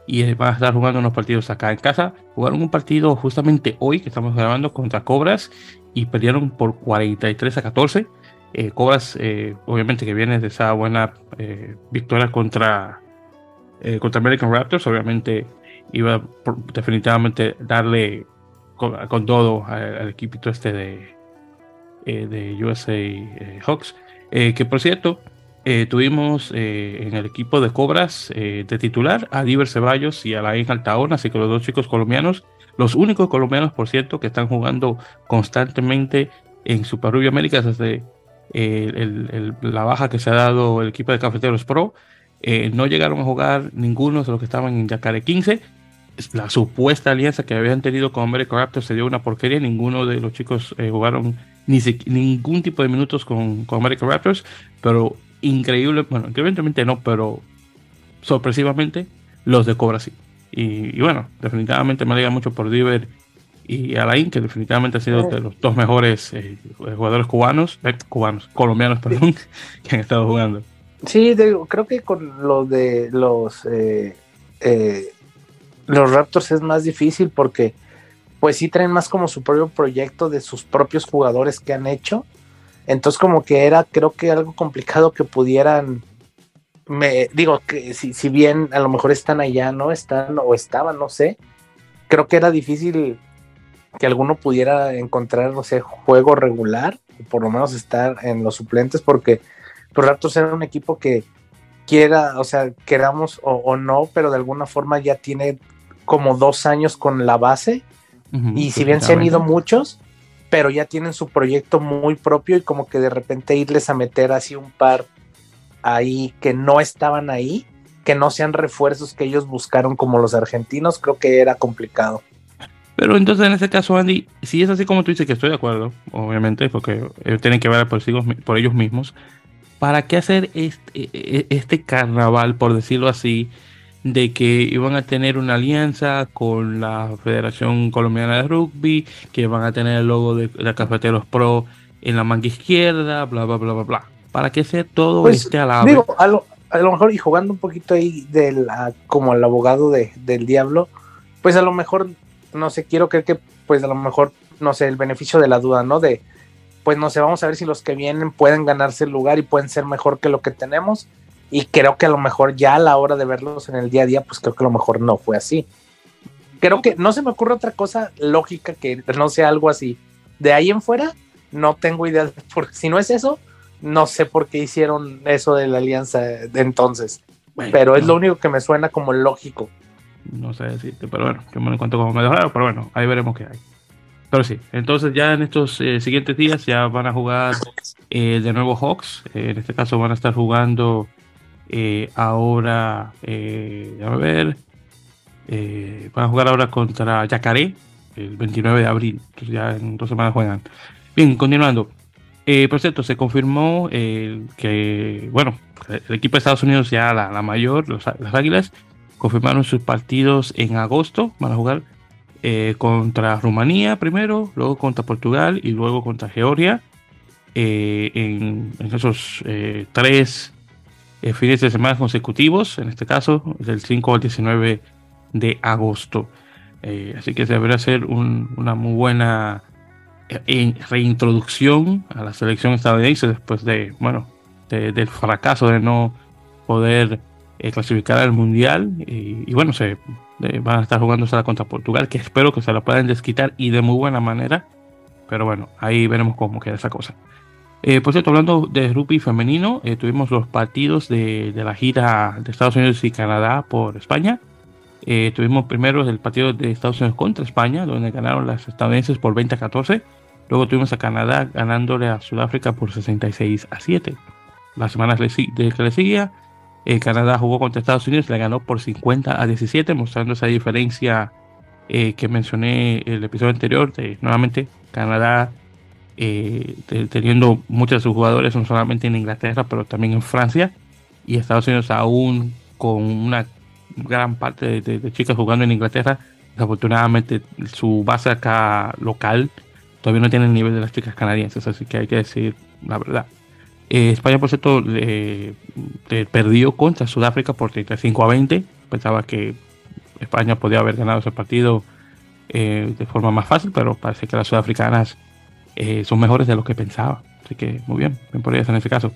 y van a estar jugando unos partidos acá en casa. Jugaron un partido justamente hoy que estamos grabando contra Cobras y perdieron por 43 a 14. Eh, Cobras, eh, obviamente, que viene de esa buena eh, victoria contra, contra American Raptors, obviamente iba por, definitivamente darle con, todo al, equipo este de, de USA Hawks. que por cierto, eh, tuvimos eh, en el equipo de Cobras eh, de titular a Diver Ceballos y a Laín Altaona, así que los dos chicos colombianos, los únicos colombianos, por cierto, que están jugando constantemente en Super Rubio América desde la baja que se ha dado el equipo de Cafeteros Pro. no llegaron a jugar ninguno de los que estaban en Yacare 15. La supuesta alianza que habían tenido con American Raptors se dio una porquería. Ninguno de los chicos jugaron ni ningún tipo de minutos con, con American Raptors, pero increíble, bueno, increíblemente no, pero sorpresivamente los de Cobra sí. Y, bueno, definitivamente me alegra mucho por Diver y Alain, que definitivamente han sido de los dos mejores eh, jugadores cubanos, eh, cubanos, colombianos, perdón, que han estado jugando. Sí, creo que con lo de los eh, los Raptors es más difícil porque pues sí traen más como su propio proyecto de sus propios jugadores que han hecho entonces como que era creo que algo complicado que pudieran, me digo que si, si bien a lo mejor están allá, ¿no? Están o estaban, no sé, creo que era difícil que alguno pudiera encontrar, no sé, juego regular, o por lo menos estar en los suplentes, porque los Raptors era un equipo que quiera, o sea, queramos o, no, pero de alguna forma ya tiene como dos años con la base, y si bien se han ido muchos, pero ya tienen su proyecto muy propio y como que de repente irles a meter así un par ahí que no estaban ahí, que no sean refuerzos que ellos buscaron como los argentinos, creo que era complicado. Pero entonces en ese caso, Andy, si es así como tú dices, que estoy de acuerdo, obviamente, porque ellos tienen que ver por, por ellos mismos, ¿para qué hacer este, e, e, este carnaval, por decirlo así, de que iban a tener una alianza con la Federación Colombiana de Rugby, que van a tener el logo de, de Cafeteros Pro en la manga izquierda, bla, bla, bla, bla, bla. ¿Para qué sea todo pues, este a la Digo, a lo, mejor, y jugando un poquito ahí del, como el abogado de, del diablo, pues a lo mejor, no sé, quiero creer que, pues a lo mejor, no sé, el beneficio de la duda, ¿no? De, pues no sé, vamos a ver si los que vienen pueden ganarse el lugar y pueden ser mejor que lo que tenemos y creo que a lo mejor ya a la hora de verlos en el día a día, pues creo que a lo mejor no fue así. Creo que no se me ocurre otra cosa lógica que no sea algo así. De ahí en fuera, no tengo idea, porque si no es eso, no sé por qué hicieron eso de la alianza de entonces. pero es lo único que me suena como lógico. No sé decirte, pero bueno, que me lo encuentro como medio raro, pero bueno, ahí veremos qué hay. Pero sí, entonces ya en estos eh, siguientes días ya van a jugar eh, de nuevo Hawks. Eh, en este caso van a estar jugando ahora, a ver, van a jugar ahora contra Yacaré el 29 de abril. Ya en dos semanas juegan. Bien, continuando. por cierto, se confirmó que, bueno, el equipo de Estados Unidos, ya la, mayor, las Águilas, confirmaron sus partidos en agosto. Van a jugar eh, contra Rumanía primero, luego contra Portugal y luego contra Georgia. Eh, en, esos eh, fines de semana consecutivos, en este caso del 5 al 19 de agosto. así que deberá ser una muy buena reintroducción a la selección estadounidense después de, bueno, del fracaso de no poder clasificar al mundial. Y, bueno se van a estar jugando contra Portugal que espero que se la puedan desquitar y de muy buena manera. Pero bueno ahí veremos cómo queda esa cosa eh, por cierto hablando de rugby femenino eh, tuvimos los partidos de, la gira de Estados Unidos y Canadá por España eh, tuvimos primero el partido de Estados Unidos contra España donde ganaron las estadounidenses por 20 a 14 luego tuvimos a Canadá ganándole a Sudáfrica por 66 a 7 las semanas que le seguía eh, Canadá jugó contra Estados Unidos, le ganó por 50 a 17, mostrando esa diferencia eh, que mencioné en el episodio anterior. De, nuevamente, Canadá eh, teniendo muchos de sus jugadores, no solamente en Inglaterra, pero también en Francia, y Estados Unidos aún con una gran parte de, chicas jugando en Inglaterra. Desafortunadamente, su base acá local todavía no tiene el nivel de las chicas canadienses, así que hay que decir la verdad. Eh, España, por cierto, perdió contra Sudáfrica por 35 a 20. Pensaba que España podía haber ganado ese partido eh, de forma más fácil, pero parece que las sudafricanas eh, son mejores de lo que pensaba. Así que muy bien, bien por ellas en ese caso.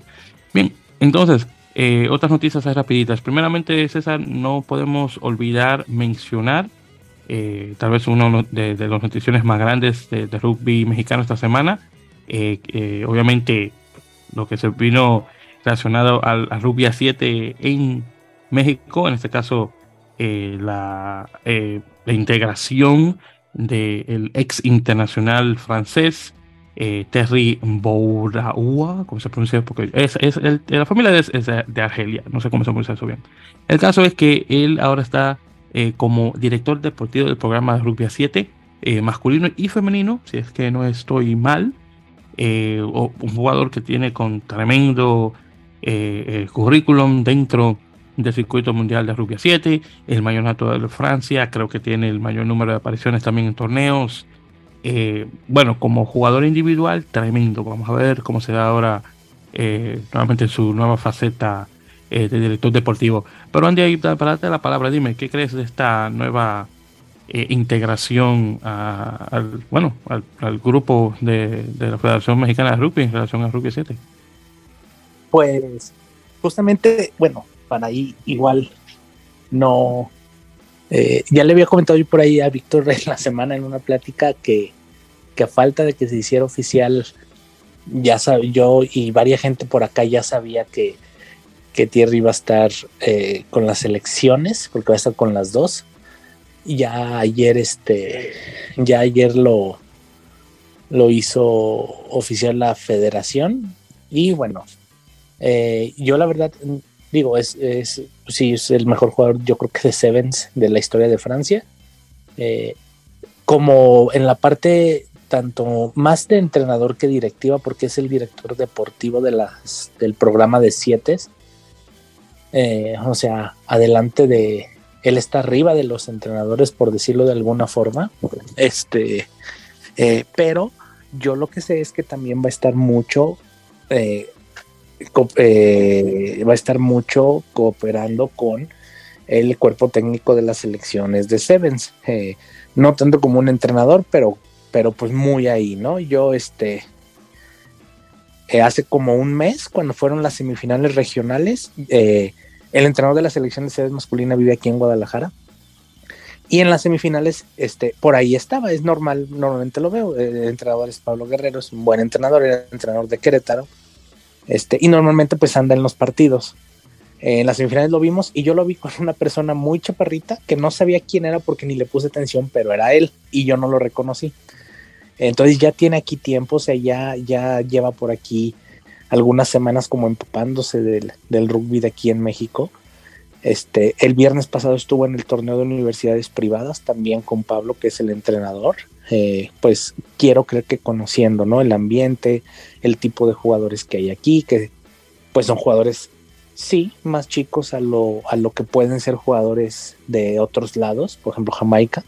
Bien, entonces, otras noticias rapiditas. Primeramente, César, no podemos olvidar mencionar tal vez uno de, de las noticias más grandes de, de, rugby mexicano esta semana. obviamente lo que se vino relacionado al, Rubia 7 en México, en este caso eh, la, eh, la, integración del ex internacional francés eh, Terry Bouraoua, ¿cómo se pronuncia? Porque es, es la familia es, de, Argelia, no sé cómo se pronuncia eso bien. El caso es que él ahora está como director deportivo del programa de Rubia 7, masculino y femenino, si es que no estoy mal. Eh, un jugador que tiene con tremendo eh, currículum dentro del circuito mundial de rugby 7, el mayor natural de Francia, creo que tiene el mayor número de apariciones también en torneos. Eh, bueno, como jugador individual, tremendo. Vamos a ver cómo se da ahora nuevamente su nueva faceta de director deportivo. Pero Andy, ahí para darte la palabra, dime, ¿qué crees de esta nueva eh, integración al, bueno, al, grupo de, la Federación Mexicana de Rugby en relación al Rugby 7? Pues justamente, bueno, para ahí igual no... Eh, ya le había comentado yo por ahí a Víctor en la semana en una plática que, que a falta de que se hiciera oficial, ya sabía yo y varias gente por acá ya sabía que, que Thierry iba a estar eh, con las elecciones, porque va a estar con las dos. Ya ayer este ya ayer lo lo hizo oficial la federación. Y bueno eh, yo la verdad digo es, es sí es el mejor jugador yo creo que de Sevens de la historia de Francia. Eh, como en la parte tanto más de entrenador que directiva porque es el director deportivo de las del programa de siete eh, o sea adelante de él está arriba de los entrenadores, por decirlo de alguna forma. Este, eh, pero yo lo que sé es que también va a estar mucho, eh, va a estar mucho cooperando con el cuerpo técnico de las selecciones de Sevens. no tanto como un entrenador, pero, pero pues muy ahí, ¿no? Yo, este, hace como un mes, cuando fueron las semifinales regionales, el entrenador de la selección de sedes masculina vive aquí en Guadalajara. Y en las semifinales, este, por ahí estaba, es normal, normalmente lo veo. El entrenador es Pablo Guerrero, es un buen entrenador, era entrenador de Querétaro. Este, y normalmente pues anda en los partidos. en las semifinales lo vimos y yo lo vi con una persona muy chaparrita que no sabía quién era porque ni le puse atención, pero era él y yo no lo reconocí. Entonces ya tiene aquí tiempo, o sea, ya, ya lleva por aquí algunas semanas como empapándose del, del rugby de aquí en México. Este, el viernes pasado estuvo en el torneo de universidades privadas, también con Pablo, que es el entrenador. Eh, pues quiero creer que conociendo ¿no? el ambiente, el tipo de jugadores que hay aquí, que pues son jugadores, sí, más chicos a lo, a lo que pueden ser jugadores de otros lados, por ejemplo Jamaica.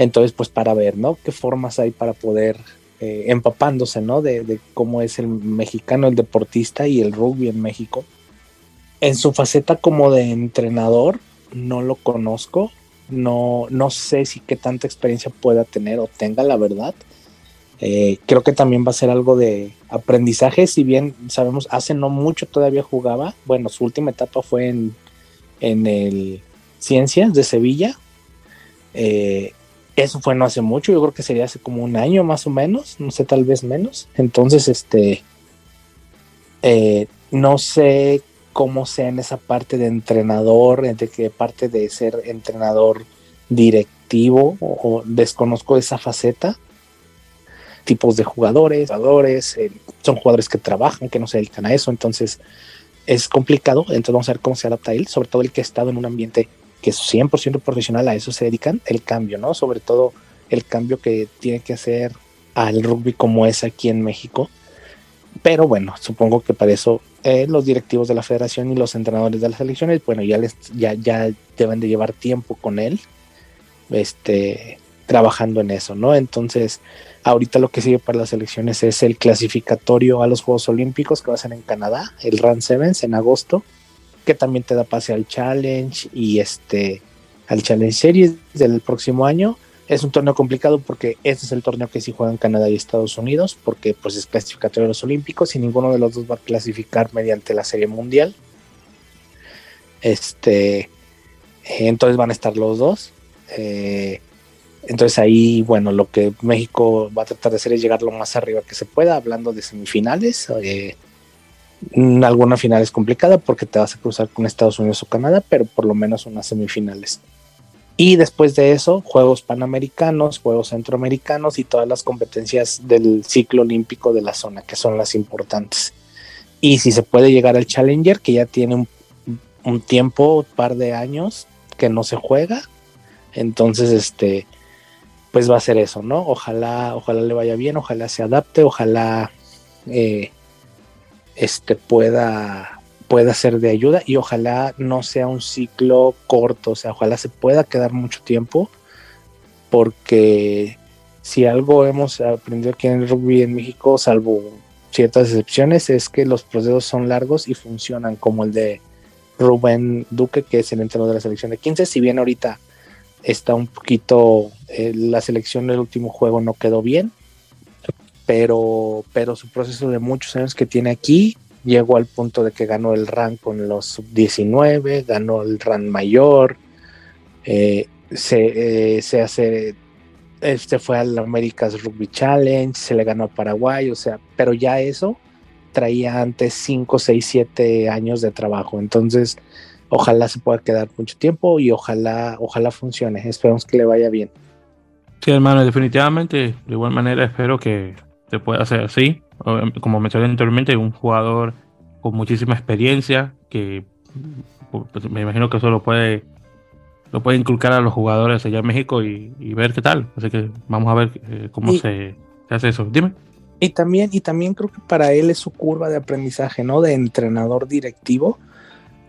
Entonces, pues para ver, ¿no? ¿Qué formas hay para poder eh, empapándose, ¿no? De, cómo es el mexicano, el deportista y el rugby en México. En su faceta como de entrenador, no lo conozco. No, no sé si qué tanta experiencia pueda tener o tenga, la verdad. Eh, creo que también va a ser algo de aprendizaje, si bien sabemos, hace no mucho todavía jugaba. Bueno, su última etapa fue en, en el Ciencias de Sevilla. Eh, eso fue no hace mucho, yo creo que sería hace como un año más o menos, no sé, tal vez menos. Entonces, este, eh, no sé cómo sea en esa parte de entrenador, entre que parte de ser entrenador directivo o, desconozco esa faceta. Tipos de jugadores, jugadores, eh, son jugadores que trabajan, que no se dedican a eso, entonces es complicado. Entonces vamos a ver cómo se adapta él, sobre todo el que ha estado en un ambiente que es 100% profesional, a eso se dedican, el cambio, ¿no? Sobre todo el cambio que tiene que hacer al rugby como es aquí en México. Pero bueno, supongo que para eso eh, los directivos de la federación y los entrenadores de las selecciones, bueno, ya, les, ya, ya deben de llevar tiempo con él, este, trabajando en eso, ¿no? Entonces, ahorita lo que sigue para las selecciones es el clasificatorio a los Juegos Olímpicos que va a ser en Canadá, el Run Sevens en agosto que también te da pase al Challenge y este al Challenge Series del próximo año. Es un torneo complicado porque este es el torneo que sí juegan Canadá y Estados Unidos, porque pues es clasificatorio de los Olímpicos y ninguno de los dos va a clasificar mediante la Serie Mundial. Este, entonces van a estar los dos. Eh, entonces ahí, bueno, lo que México va a tratar de hacer es llegar lo más arriba que se pueda, hablando de semifinales. Eh, alguna final es complicada porque te vas a cruzar con Estados Unidos o Canadá, pero por lo menos unas semifinales. Y después de eso, Juegos Panamericanos, Juegos Centroamericanos y todas las competencias del ciclo olímpico de la zona, que son las importantes. Y si se puede llegar al Challenger, que ya tiene un, un tiempo, un par de años que no se juega, entonces este, pues va a ser eso, ¿no? Ojalá, ojalá le vaya bien, ojalá se adapte, ojalá eh, este, pueda, pueda ser de ayuda y ojalá no sea un ciclo corto, o sea, ojalá se pueda quedar mucho tiempo, porque si algo hemos aprendido aquí en el rugby en México, salvo ciertas excepciones, es que los procesos son largos y funcionan como el de Rubén Duque, que es el entrenador de la selección de 15, si bien ahorita está un poquito, eh, la selección del último juego no quedó bien, pero, pero su proceso de muchos años que tiene aquí llegó al punto de que ganó el rank con los sub-19, ganó el rank mayor, eh, se, eh, se hace, este fue al America's Rugby Challenge, se le ganó a Paraguay, o sea, pero ya eso traía antes 5, 6, 7 años de trabajo, entonces ojalá se pueda quedar mucho tiempo y ojalá, ojalá funcione, esperemos que le vaya bien. Sí, hermano, definitivamente, de igual manera espero que se puede hacer así. Como mencioné anteriormente, un jugador con muchísima experiencia que pues, me imagino que eso lo puede, lo puede inculcar a los jugadores allá en México y, ver qué tal. Así que vamos a ver eh, cómo se, hace eso. Dime. Y también, y también creo que para él es su curva de aprendizaje, ¿no? De entrenador directivo.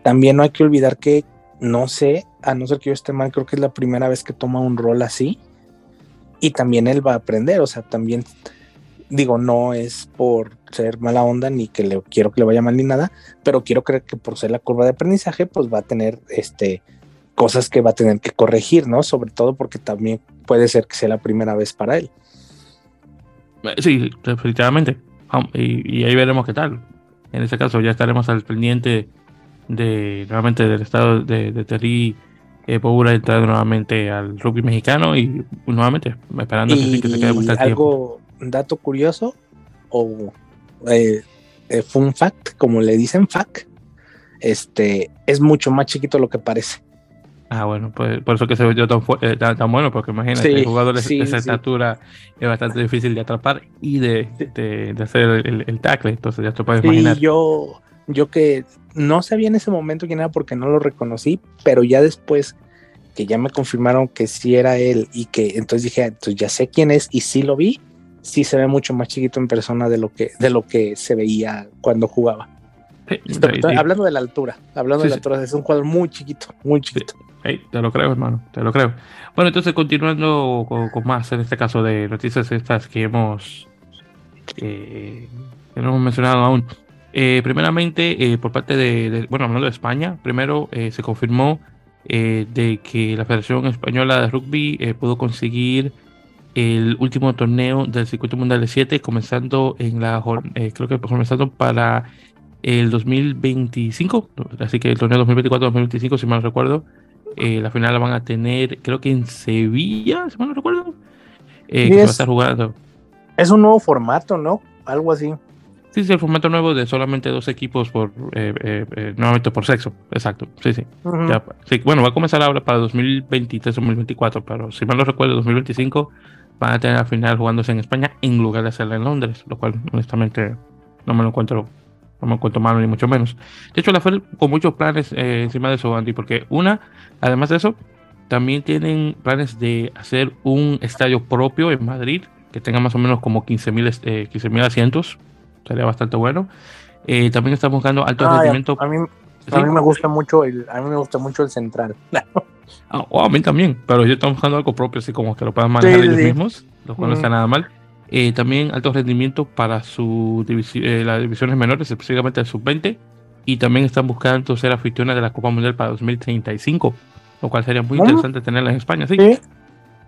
También no hay que olvidar que, no sé, a no ser que yo esté mal, creo que es la primera vez que toma un rol así. Y también él va a aprender, o sea, también digo, no es por ser mala onda ni que le quiero que le vaya mal ni nada, pero quiero creer que por ser la curva de aprendizaje, pues va a tener este cosas que va a tener que corregir, ¿no? Sobre todo porque también puede ser que sea la primera vez para él. Eh, sí, definitivamente. Y, ahí veremos qué tal. En ese caso ya estaremos al pendiente de nuevamente del estado de, de Terry eh, Bogura entrar nuevamente al rugby mexicano y nuevamente esperando que, se quede bastante algo, dato curioso o eh, eh, fun fact, como le dicen fact, este es mucho más chiquito de lo que parece. Ah, bueno, pues por eso que se ve tan, eh, tan, bueno, porque imagínate, el jugador de esa estatura es bastante difícil de atrapar y de, de, hacer el, el, tackle, entonces ya te puedes imaginar. Yo, yo que no sabía en ese momento quién era porque no lo reconocí, pero ya después que ya me confirmaron que sí era él y que entonces dije, entonces ya sé quién es y sí lo vi, sí se ve mucho más chiquito en persona de lo que, de lo que se veía cuando jugaba. Hablando de la altura, hablando de la altura, es un jugador muy chiquito, muy chiquito te lo creo, hermano, te lo creo. Bueno, entonces continuando con, más, en este caso de noticias estas que hemos, eh, que no hemos mencionado aún. Eh, primeramente, eh, por parte de, bueno, hablando de España, primero se confirmó de que la Federación Española de Rugby pudo conseguir el último torneo del circuito mundial de 7, comenzando en la, creo que comenzando para el 2025, así que el torneo 2024-2025, si mal no recuerdo, eh, la final la van a tener, creo que en Sevilla, si mal no recuerdo. Eh, que va a estar jugando. Es un nuevo formato, ¿no? Algo así. Sí, sí, el formato nuevo de solamente dos equipos por eh, eh nuevamente por sexo. Exacto. Sí, sí. Bueno, va a comenzar ahora para 2023-2024, pero si mal no recuerdo, 2025 van a tener la final jugándose en España en lugar de hacerla en Londres, lo cual honestamente no me lo encuentro no me encuentro malo ni mucho menos. De hecho, la FED con muchos planes eh, encima de eso, Andy, porque una, además de eso, también tienen planes de hacer un estadio propio en Madrid, que tenga más o menos como 15.000 eh, asientos, sería bastante bueno. Eh, también están buscando alto ah, rendimiento. A mí, a mí me gusta mucho el, a mí me gusta mucho el central. ah, oh, a mí también, pero yo estoy buscando algo propio, así como que lo puedan manejar ellos mismos, lo cual no está nada mal. Eh, también alto rendimiento para su eh, las divisiones menores, específicamente el sub-20. Y también están buscando ser aficionados de la Copa Mundial para 2035, lo cual sería muy interesante tenerla en España, ¿sí?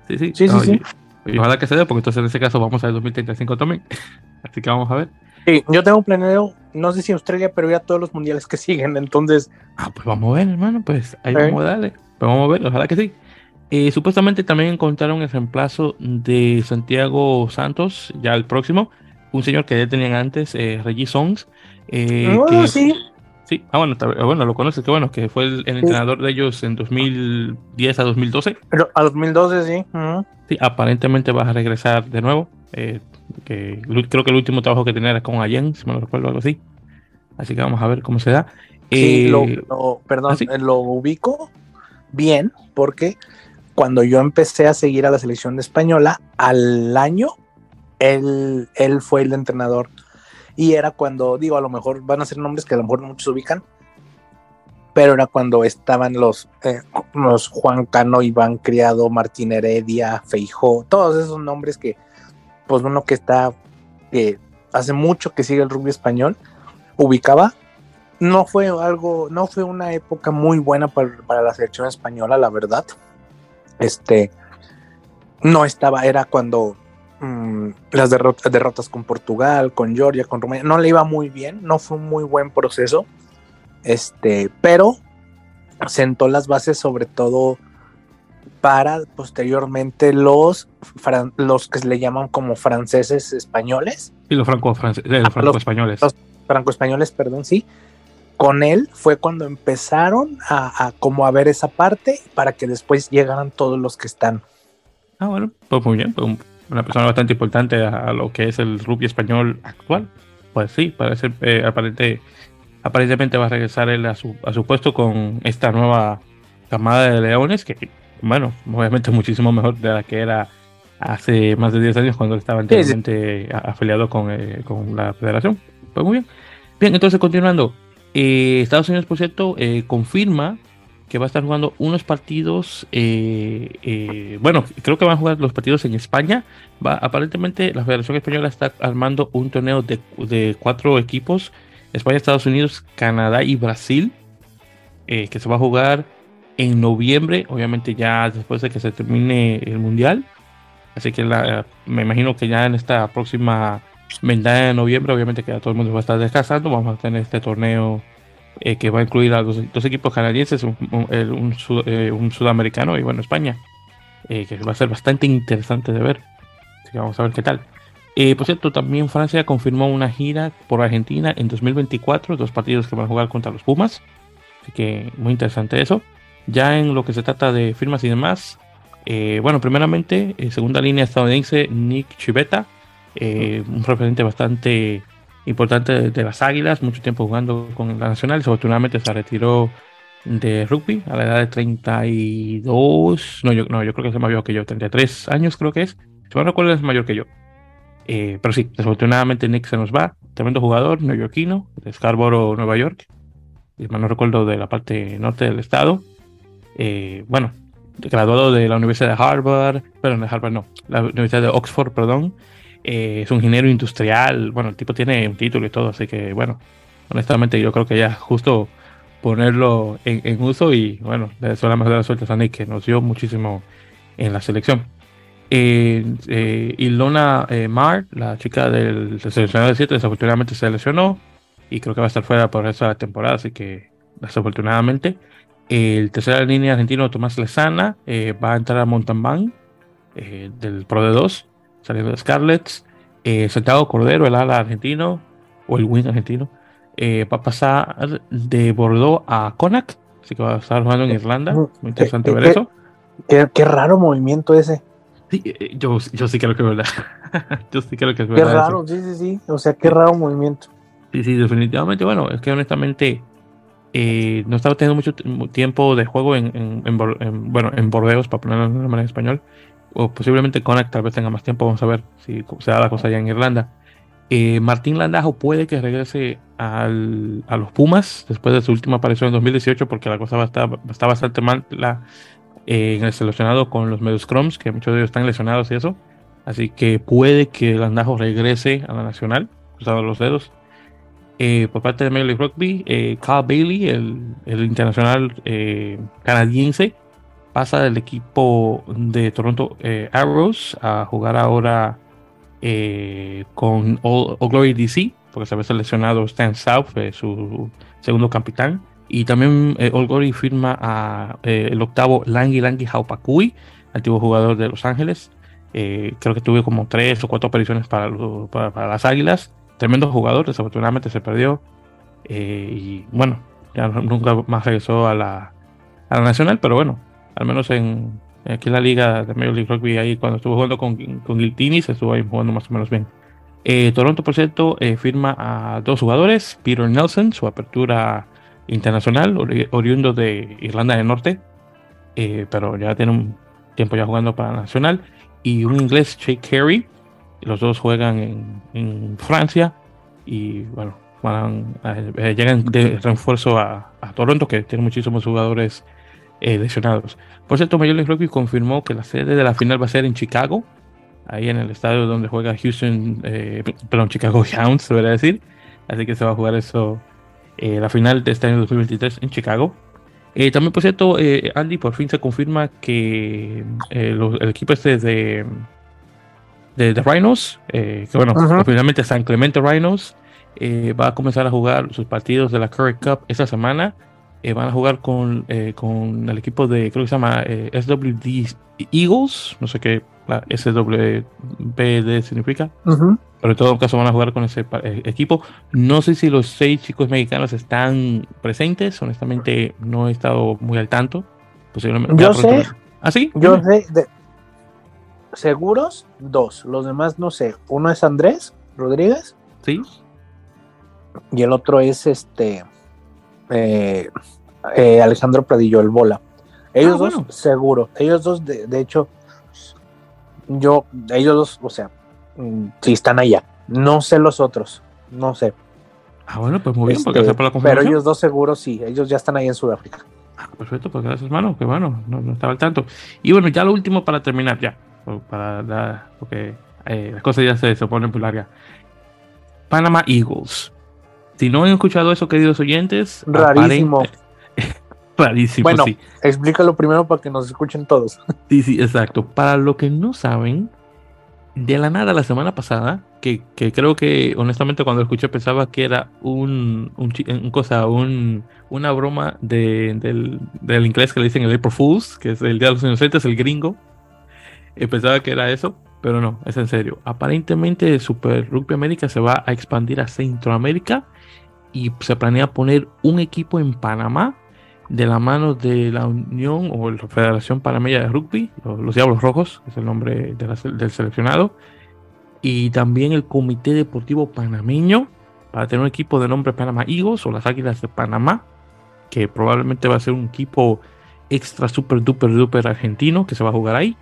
Sí, sí, sí. sí, Y ojalá que se dé, porque entonces en ese caso vamos a ver 2035 también. Así que vamos a ver. Sí, yo tengo planeado, no sé si Australia, pero ya todos los mundiales que siguen, entonces. Ah, pues vamos a ver, hermano, pues ahí vamos a darle. Pues vamos a ver, ojalá que sí. Eh, supuestamente también encontraron el reemplazo de Santiago Santos, ya el próximo, un señor que ya tenían antes, eh, Reggie Songs. Eh, oh, sí. Sí, ah, bueno, bueno, lo conoces, que bueno, que fue el, entrenador de ellos en 2010 a 2012. Pero a 2012, sí. Sí, aparentemente vas a regresar de nuevo. que creo que el último trabajo que tenía era con Allen, si me lo recuerdo, algo así. Así que vamos a ver cómo se da. Sí, lo, perdón, ¿ah, lo ubico bien porque cuando yo empecé a seguir a la selección española, al año, él, él fue el entrenador. Y era cuando, digo, a lo mejor van a ser nombres que a lo mejor muchos ubican, pero era cuando estaban los, eh, los Juan Cano, Iván Criado, Martín Heredia, Feijó, todos esos nombres que, pues uno que está, que hace mucho que sigue el rugby español, ubicaba. No fue algo, no fue una época muy buena para, para la selección española, la verdad este, no estaba, era cuando mm, las derrotas, derrotas con Portugal, con Georgia, con Rumania, no le iba muy bien, no fue un muy buen proceso, este, pero sentó las bases sobre todo para posteriormente los, los que se le llaman como franceses españoles. Y los franco-españoles. Eh, franco -españoles. los franco-españoles, perdón, sí, con él fue cuando empezaron a, como a ver esa parte para que después llegaran todos los que están. Ah, bueno, pues muy bien, pues una persona bastante importante a, lo que es el rugby español actual. Pues sí, parece eh, aparente, aparentemente va a regresar él a su, a su puesto con esta nueva camada de leones que, bueno, obviamente muchísimo mejor de la que era hace más de 10 años cuando estaba anteriormente afiliado con, eh, con la federación. Pues muy bien. Bien, entonces continuando. Eh, Estados Unidos, por cierto, eh, confirma que va a estar jugando unos partidos. Eh, bueno, creo que van a jugar los partidos en España. Aparentemente, la Federación Española está armando un torneo de, cuatro equipos: España, Estados Unidos, Canadá y Brasil. que se va a jugar en noviembre, obviamente ya después de que se termine el mundial. Así que me imagino que ya en esta próxima ventana de noviembre, obviamente que todo el mundo va a estar descansando, vamos a tener este torneo eh, que va a incluir a dos, equipos canadienses, un, un, sudamericano y bueno, España, que va a ser bastante interesante de ver. Así que vamos a ver qué tal. por cierto, también Francia confirmó una gira por Argentina en 2024, dos partidos que van a jugar contra los Pumas. Así que muy interesante eso. Ya en lo que se trata de firmas y demás, eh, bueno, primeramente, eh, segunda línea estadounidense, Nick Chivetta, eh, un referente bastante importante de, las Águilas, mucho tiempo jugando con la Nacional, desafortunadamente se retiró de rugby a la edad de 32, no, yo, no, yo creo que es mayor que yo, 33 años creo que es, si me recuerdo es mayor que yo. pero sí, desafortunadamente Nick se nos va, tremendo jugador, neoyorquino, de Scarborough, Nueva York, y no recuerdo de la parte norte del estado. bueno, graduado de la Universidad de Harvard, pero de Harvard no, la Universidad de Oxford, perdón. Eh, es un ingeniero industrial, bueno, el tipo tiene un título y todo, así que bueno, honestamente yo creo que ya justo ponerlo en, uso y bueno, le deseo la mejor de las suertes a Nick, que nos dio muchísimo en la selección. Eh, eh Ilona eh, Mar, la chica del, seleccionado de 7, desafortunadamente se lesionó y creo que va a estar fuera por esa temporada, así que desafortunadamente. El tercera línea argentino Tomás Lezana eh, va a entrar a Montalbán eh, del Pro de 2, saliendo de Scarlets. Eh, Santiago Cordero, el ala argentino, o el wing argentino, va a pasar de Bordeaux a Connacht, así que va a estar jugando en Irlanda. Muy interesante ver eso. Qué, raro movimiento ese. Sí, yo, yo sí creo que es verdad. yo sí creo que es verdad. Qué raro, sí, sí, sí. O sea, qué raro movimiento. Sí, sí, definitivamente. Bueno, es que honestamente eh, no estaba teniendo mucho tiempo de juego en, bueno, en Bordeos, para ponerlo de manera en español. O posiblemente Connect tal vez tenga más tiempo. Vamos a ver si se da la cosa allá en Irlanda. Eh, Martín Landajo puede que regrese al, a los Pumas después de su última aparición en 2018 porque la cosa va a estar, está bastante mal la, eh, en el seleccionado con los medios Crumbs, que muchos de ellos están lesionados y eso. Así que puede que Landajo regrese a la Nacional, cruzado los dedos. Eh, por parte de Major League Rugby, eh, Carl Bailey, el, internacional eh, canadiense, pasa del equipo de Toronto Arrows a jugar ahora con All, Glory DC, porque se había seleccionado Stan South, su segundo capitán. Y también All Glory firma a el octavo Langi Langi Haupakui, antiguo jugador de Los Ángeles. creo que tuve como tres o cuatro apariciones para, para las Águilas tremendo jugador, desafortunadamente se perdió. Eh, y bueno, ya nunca más regresó a la, a la Nacional, pero bueno, al menos en aquí la liga de Major League Rugby, ahí cuando estuvo jugando con, con Giltini, se estuvo ahí jugando más o menos bien. Eh, Toronto, por cierto, eh, firma a dos jugadores: Peter Nelson, su apertura internacional, oriundo de Irlanda del Norte, pero ya tiene un tiempo ya jugando para Nacional, y un inglés, Jake Carey, los dos juegan en, Francia y bueno, eh, llegan de refuerzo a, Toronto, que tiene muchísimos jugadores eh, lesionados. Por cierto, Major League Rugby confirmó que la sede de la final va a ser en Chicago, ahí en el estadio donde juega Houston, eh, perdón, Chicago Hounds, se debería decir. Así que se va a jugar eso, la final de este año 2023 en Chicago. también, por cierto, Andy, por fin se confirma que el equipo este de de, Rhinos, eh, que bueno, finalmente San Clemente Rhinos eh, va a comenzar a jugar sus partidos de la Curry Cup esta semana. Eh, van a jugar con, con el equipo de, creo que se llama SWD Eagles, no sé qué la SWBD significa, pero en todo caso van a jugar con ese equipo. No sé si los seis chicos mexicanos están presentes, honestamente no he estado muy al tanto. Posiblemente. Yo sé. ¿Ah, sí? Yo sé, de, seguros, dos. Los demás no sé. Uno es Andrés Rodríguez. Sí. Y el otro es este eh, eh, Alejandro Pradillo, el bola. Ellos ah, dos, seguro. Ellos dos, de, hecho, yo, ellos dos, o sea, mm, sí están allá. No sé los otros, no sé. Ah, bueno, pues muy bien, porque este, la Pero ellos dos seguros sí, ellos ya están ahí en Sudáfrica. Ah, perfecto, pues gracias, hermano, que bueno, no, no estaba al tanto. Y bueno, ya lo último para terminar, ya para porque eh, las cosas ya se, se ponen muy largas. Panama Eagles. Si no han escuchado eso, queridos oyentes, rarísimo. rarísimo, bueno, explícalo primero para que nos escuchen todos. Sí, sí, exacto. Para lo que no saben, de la nada la semana pasada que, creo que honestamente cuando lo escuché pensaba que era un, un, cosa, un, una broma de, del, del, inglés que le dicen el April Fools, que es el Día de los Inocentes, el gringo. Y pensaba que era eso, pero no, es en serio. Aparentemente Super Rugby América se va a expandir a Centroamérica y se planea poner un equipo en Panamá de la mano de la Unión o la Federación Panameña de Rugby, los, Diablos Rojos, es el nombre del seleccionado, y también el Comité Deportivo Panameño para tener un equipo de nombre Panamá Eagles o las Águilas de Panamá, que probablemente va a ser un equipo extra super duper duper argentino que se va a jugar ahí.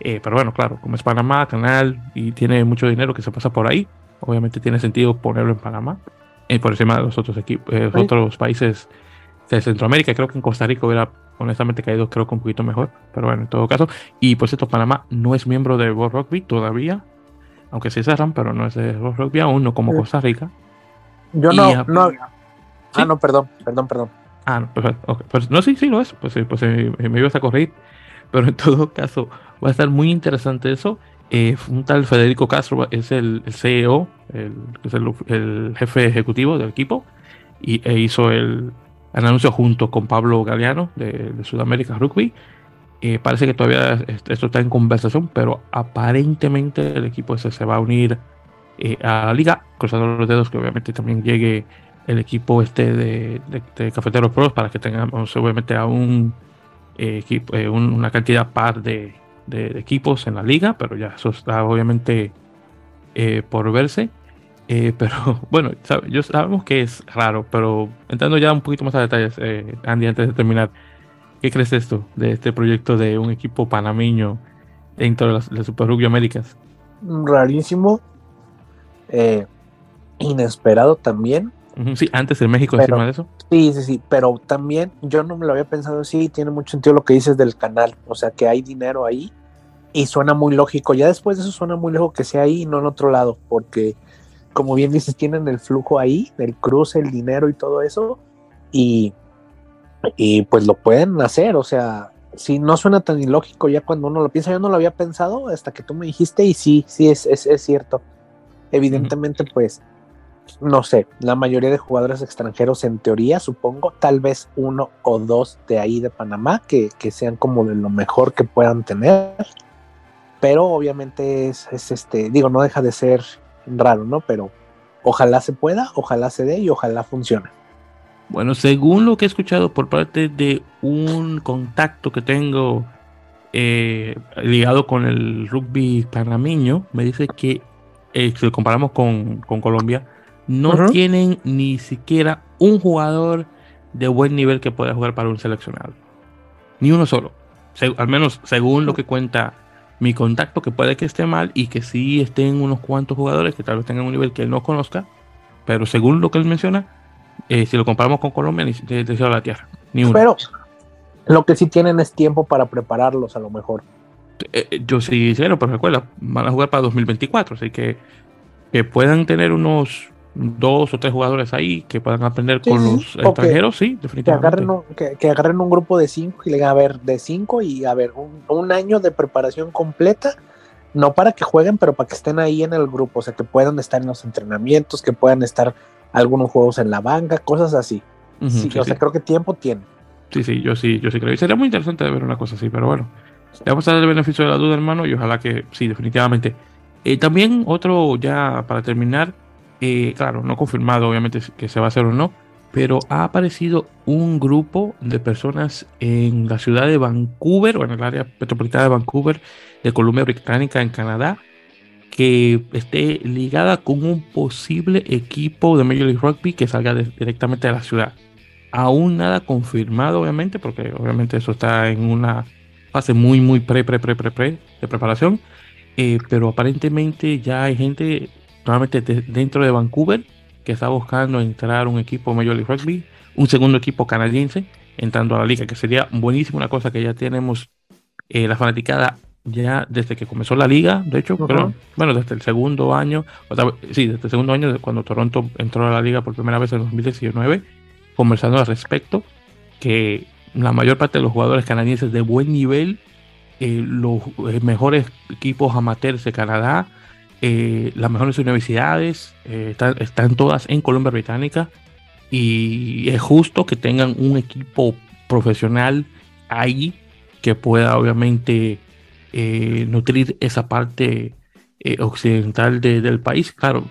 Eh, pero bueno, claro, como es Panamá, canal y tiene mucho dinero que se pasa por ahí, obviamente tiene sentido ponerlo en Panamá, eh, por encima de los otros equipos, eh, otros países de Centroamérica. Creo que en Costa Rica hubiera honestamente caído, creo que un poquito mejor, pero bueno, en todo caso. Y por cierto, Panamá no es miembro de World Rugby todavía, aunque sí cerran, pero no es de rugby aún, no como Costa Rica. Yo no, no. Ah, no, perdón, perdón, perdón. Ah, no, pues, pues, no, sí, sí lo es, pues, pues me ibas a corregir, pero en todo caso va a estar muy interesante eso. Eh, un tal Federico Castro es el, CEO, el, jefe ejecutivo del equipo, y e hizo el, anuncio junto con Pablo Galeano de, de Sudamérica Rugby. Eh, parece que todavía esto está en conversación, pero aparentemente el equipo se va a unir eh, a la liga, cruzando los dedos que obviamente también llegue el equipo este de, Cafeteros Pros para que tengamos obviamente a un eh, equipo, una cantidad par de, equipos en la liga, pero ya eso está obviamente por verse. pero bueno, yo sabemos que es raro, pero entrando ya un poquito más a detalles, Andy, antes de terminar. ¿Qué crees de esto, de este proyecto de un equipo panameño dentro de las, Super Rugby Américas? Rarísimo, eh, inesperado también. Sí, antes en México encima de eso. Sí, sí, sí, pero también yo no me lo había pensado así, tiene mucho sentido lo que dices del canal, o sea que hay dinero ahí y suena muy lógico, ya después de eso suena muy lógico que sea ahí y no en otro lado, porque como bien dices, tienen el flujo ahí, el cruce, el dinero y todo eso, y y pues lo pueden hacer, o sea, si no suena tan ilógico ya cuando uno lo piensa, yo no lo había pensado hasta que tú me dijiste y sí, sí, es, es, cierto. Evidentemente, pues, no sé, la mayoría de jugadores extranjeros en teoría, supongo, tal vez uno o dos de ahí de Panamá que, que sean como de lo mejor que puedan tener, pero obviamente es, es este, digo, no deja de ser raro, ¿no? Pero ojalá se pueda, ojalá se dé y ojalá funcione. Bueno, según lo que he escuchado por parte de un contacto que tengo eh, ligado con el rugby panameño, me dice que eh, si lo comparamos con, Colombia, no tienen ni siquiera un jugador de buen nivel que pueda jugar para un seleccionado. Ni uno solo. al menos según lo que cuenta mi contacto, que puede que esté mal y que sí estén unos cuantos jugadores que tal vez tengan un nivel que él no conozca, pero según lo que él menciona, eh, si lo comparamos con Colombia, ni de, de la tierra. Ni uno. Pero lo que sí tienen es tiempo para prepararlos, a lo mejor. Eh, eh, yo sí, pero recuerda, van a jugar para 2024, así que que puedan tener unos dos o tres jugadores ahí que puedan aprender con los extranjeros, sí, definitivamente. Que agarren, un, grupo de cinco y le digan, a ver, de cinco y a ver, un, un, año de preparación completa, no para que jueguen, pero para que estén ahí en el grupo, o sea, que puedan estar en los entrenamientos, que puedan estar algunos juegos en la banca, cosas así. sí, o sea, creo que tiempo tiene. Sí, sí, yo sí, yo sí creo. Y sería muy interesante ver una cosa así, pero bueno. Le vamos a dar el beneficio de la duda, hermano, y ojalá que sí, definitivamente. Eh, también otro, ya para terminar, eh, claro, no confirmado obviamente que se va a hacer o no, pero ha aparecido un grupo de personas en la ciudad de Vancouver o en el área metropolitana de Vancouver de Columbia Británica en Canadá que esté ligada con un posible equipo de Major League Rugby que salga directamente de la ciudad. Aún nada confirmado, obviamente, porque obviamente eso está en una fase muy, muy pre, pre, pre, pre, pre de preparación. Eh, pero aparentemente ya hay gente, normalmente dentro de Vancouver, que está buscando entrar un equipo Major League Rugby, un segundo equipo canadiense entrando a la liga, que sería buenísimo, una cosa que ya tenemos eh, la fanaticada ya desde que comenzó la liga, de hecho, pero, bueno, desde el segundo año, o sí, desde el segundo año, cuando Toronto entró a la liga por primera vez en 2019, conversando al respecto, que la mayor parte de los jugadores canadienses de buen nivel, eh, los eh, mejores equipos amateurs de Canadá, eh, las mejores universidades, están, están todas en Colombia Británica y es justo que tengan un equipo profesional ahí que pueda obviamente nutrir esa parte occidental del país. Claro,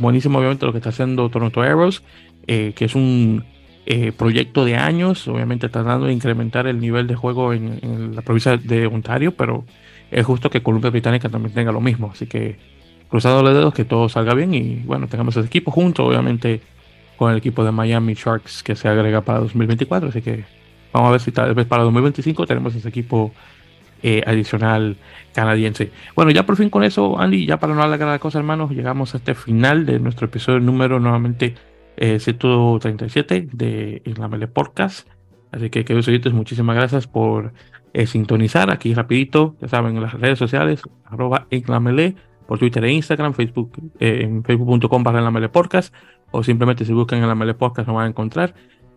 buenísimo obviamente lo que está haciendo Toronto Arrows, que es un eh, proyecto de años, obviamente tratando de incrementar el nivel de juego en, la provincia de Ontario, pero es justo que Columbia Británica también tenga lo mismo, así que cruzado los dedos que todo salga bien y bueno, tengamos ese equipo junto, obviamente con el equipo de Miami Sharks que se agrega para 2024, así que vamos a ver si tal vez para 2025 tenemos ese equipo eh, adicional canadiense. Bueno, ya por fin con eso, Andy, ya para no alargar la cosa, hermanos, llegamos a este final de nuestro episodio número nuevamente 137 eh, de la Podcast. Así que, queridos oyentes, muchísimas gracias por eh, sintonizar aquí rapidito, ya saben, en las redes sociales, arroba por Twitter e Instagram, Facebook, eh, en facebook.com barra en la Podcast, o simplemente si buscan en la Mele Podcast nos van a encontrar.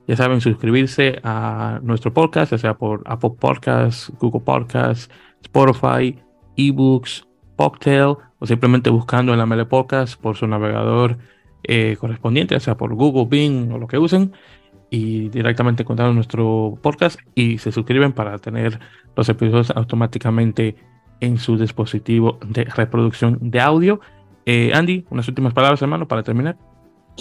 Ya saben, suscribirse a nuestro podcast, ya sea por Apple Podcasts, Google Podcasts, Spotify, eBooks, Podtail, o simplemente buscando en la Mele Podcast por su navegador eh, correspondiente, ya sea por Google, Bing o lo que usen, y directamente encontrar nuestro podcast y se suscriben para tener los episodios automáticamente en su dispositivo de reproducción de audio. Eh, Andy, unas últimas palabras, hermano, para terminar.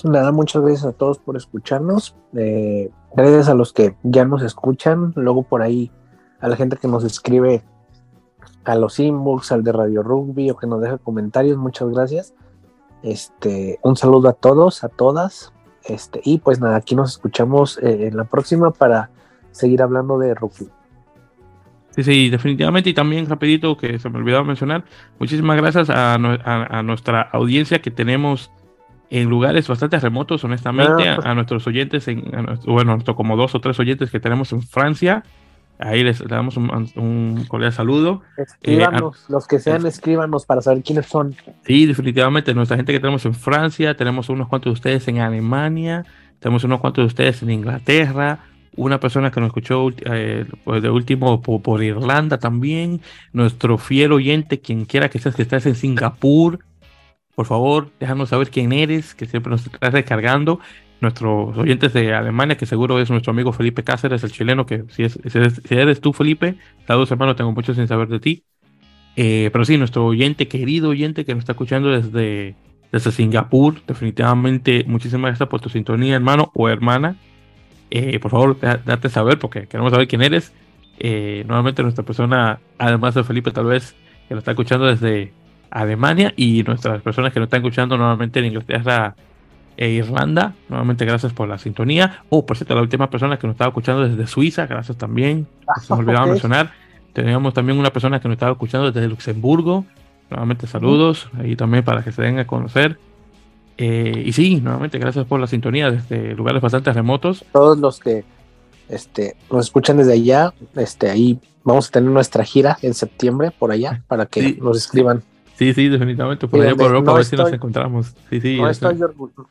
Nada, muchas gracias a todos por escucharnos. Eh, gracias a los que ya nos escuchan. Luego por ahí a la gente que nos escribe a los inbox, al de Radio Rugby o que nos deja comentarios. Muchas gracias. Este, un saludo a todos, a todas. Este, y pues nada, aquí nos escuchamos eh, en la próxima para seguir hablando de rugby. Sí, sí, definitivamente. Y también rapidito, que se me olvidaba mencionar, muchísimas gracias a, nuestra audiencia que tenemos en lugares bastante remotos, honestamente, ah, a, nuestros oyentes, en, bueno, como dos o tres oyentes que tenemos en Francia, Ahí les, damos un, cordial saludo. Escríbanos, eh, los que sean, escríbanos para saber quiénes son. Sí, definitivamente. Nuestra gente que tenemos en Francia, tenemos unos cuantos de ustedes en Alemania, tenemos unos cuantos de ustedes en Inglaterra, una persona que nos escuchó eh, pues de último por, Irlanda también, nuestro fiel oyente, quien quiera que seas que estés en Singapur, por favor, déjanos saber quién eres, que siempre nos estás recargando nuestros oyentes de Alemania, que seguro es nuestro amigo Felipe Cáceres, el chileno, que si, es, si eres, tú, Felipe, dos hermanos, tengo mucho sin saber de ti. Eh, pero sí, nuestro oyente, querido oyente que nos está escuchando desde, desde Singapur, definitivamente muchísimas gracias por tu sintonía, hermano o hermana. Eh, por favor, date saber porque queremos saber quién eres. Eh, nuevamente nuestra persona, además de Felipe, tal vez que nos está escuchando desde Alemania y nuestras personas que nos están escuchando nuevamente en Inglaterra e Irlanda. Nuevamente, gracias por la sintonía. Oh, por cierto, la última persona que nos estaba escuchando desde Suiza, gracias también. Ah, se me olvidaba mencionar. Teníamos también una persona que nos estaba escuchando desde Luxemburgo. Nuevamente, saludos ahí también para que se den a conocer. Eh, y sí, nuevamente, gracias por la sintonía desde lugares bastante remotos. Todos los que este, nos escuchan desde allá, este, ahí vamos a tener nuestra gira en septiembre por allá para que nos escriban. Sí, sí, definitivamente. Por allá por Europa, a ver si nos encontramos. Sí, sí, no, estoy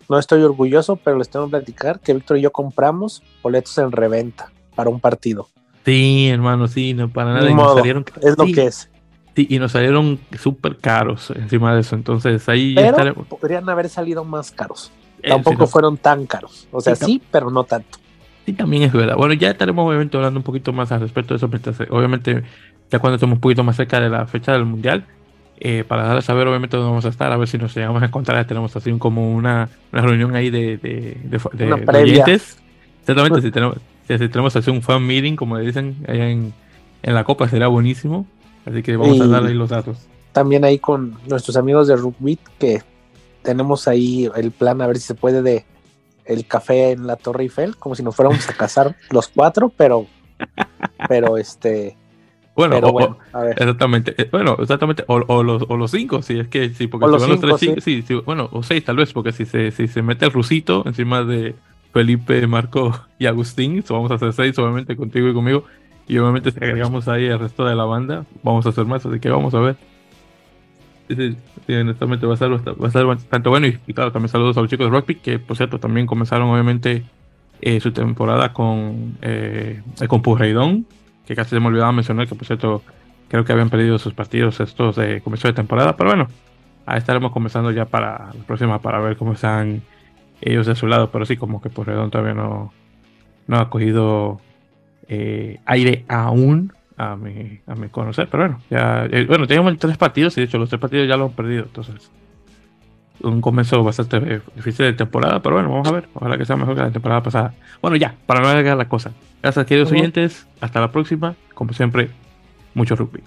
no, estoy orgulloso, pero les tengo que platicar que Víctor y yo compramos boletos en reventa para un partido. Sí, hermano, sí, no para nada. Y nos salieron, es lo que es. Sí, y nos salieron súper caros encima de eso. Entonces ahí pero podrían haber salido más caros. Eh, Tampoco fueron tan caros. O sea, sí, pero no tanto. Sí, también es verdad. Bueno, ya estaremos obviamente hablando un poquito más al respecto de eso. Obviamente, ya cuando estemos un poquito más cerca de la fecha del Mundial, eh, para dar a saber obviamente dónde vamos a estar, a ver si nos llegamos a encontrar, tenemos así como una, una reunión ahí de, de, de, oyentes. Exactamente, si tenemos, si tenemos así un fan meeting, como le dicen, allá en, en la copa, será buenísimo. Así que vamos a dar ahí los datos. También ahí con nuestros amigos de Rugby, que tenemos ahí el plan a ver si se puede de el café en la Torre Eiffel, como si nos fuéramos a casar los cuatro, pero, pero este, bueno, exactamente. Eh, bueno, exactamente. O, los, o los cinco, si es que sí, porque si van los tres, sí. Sí, bueno, o seis tal vez, porque si se, si se mete el rusito encima de Felipe, Marco y Agustín, vamos a hacer seis, obviamente, contigo y conmigo. Y obviamente si agregamos ahí el resto de la banda, vamos a hacer más, así que vamos a ver. Sí, sí, honestamente va a ser, va a ser bastante bueno. Y, claro, también saludos a los chicos de Rugby, que por cierto también comenzaron obviamente eh, su temporada con, eh, con Purreidón que casi se me olvidaba mencionar que por cierto creo que habían perdido sus partidos estos de comienzo de temporada, pero bueno, ahí estaremos comenzando ya para la próxima para ver cómo están ellos de su lado, pero sí, como que por redón todavía no, no ha cogido eh, aire aún a mi, a mi conocer, pero bueno, ya, eh, bueno, tenemos tres partidos y de hecho los tres partidos ya lo han perdido, entonces un comienzo bastante difícil de temporada, pero bueno, vamos a ver, ojalá que sea mejor que la temporada pasada. Bueno, ya, para no alargar la cosa. Gracias, queridos oyentes, hasta la próxima, como siempre, mucho rugby.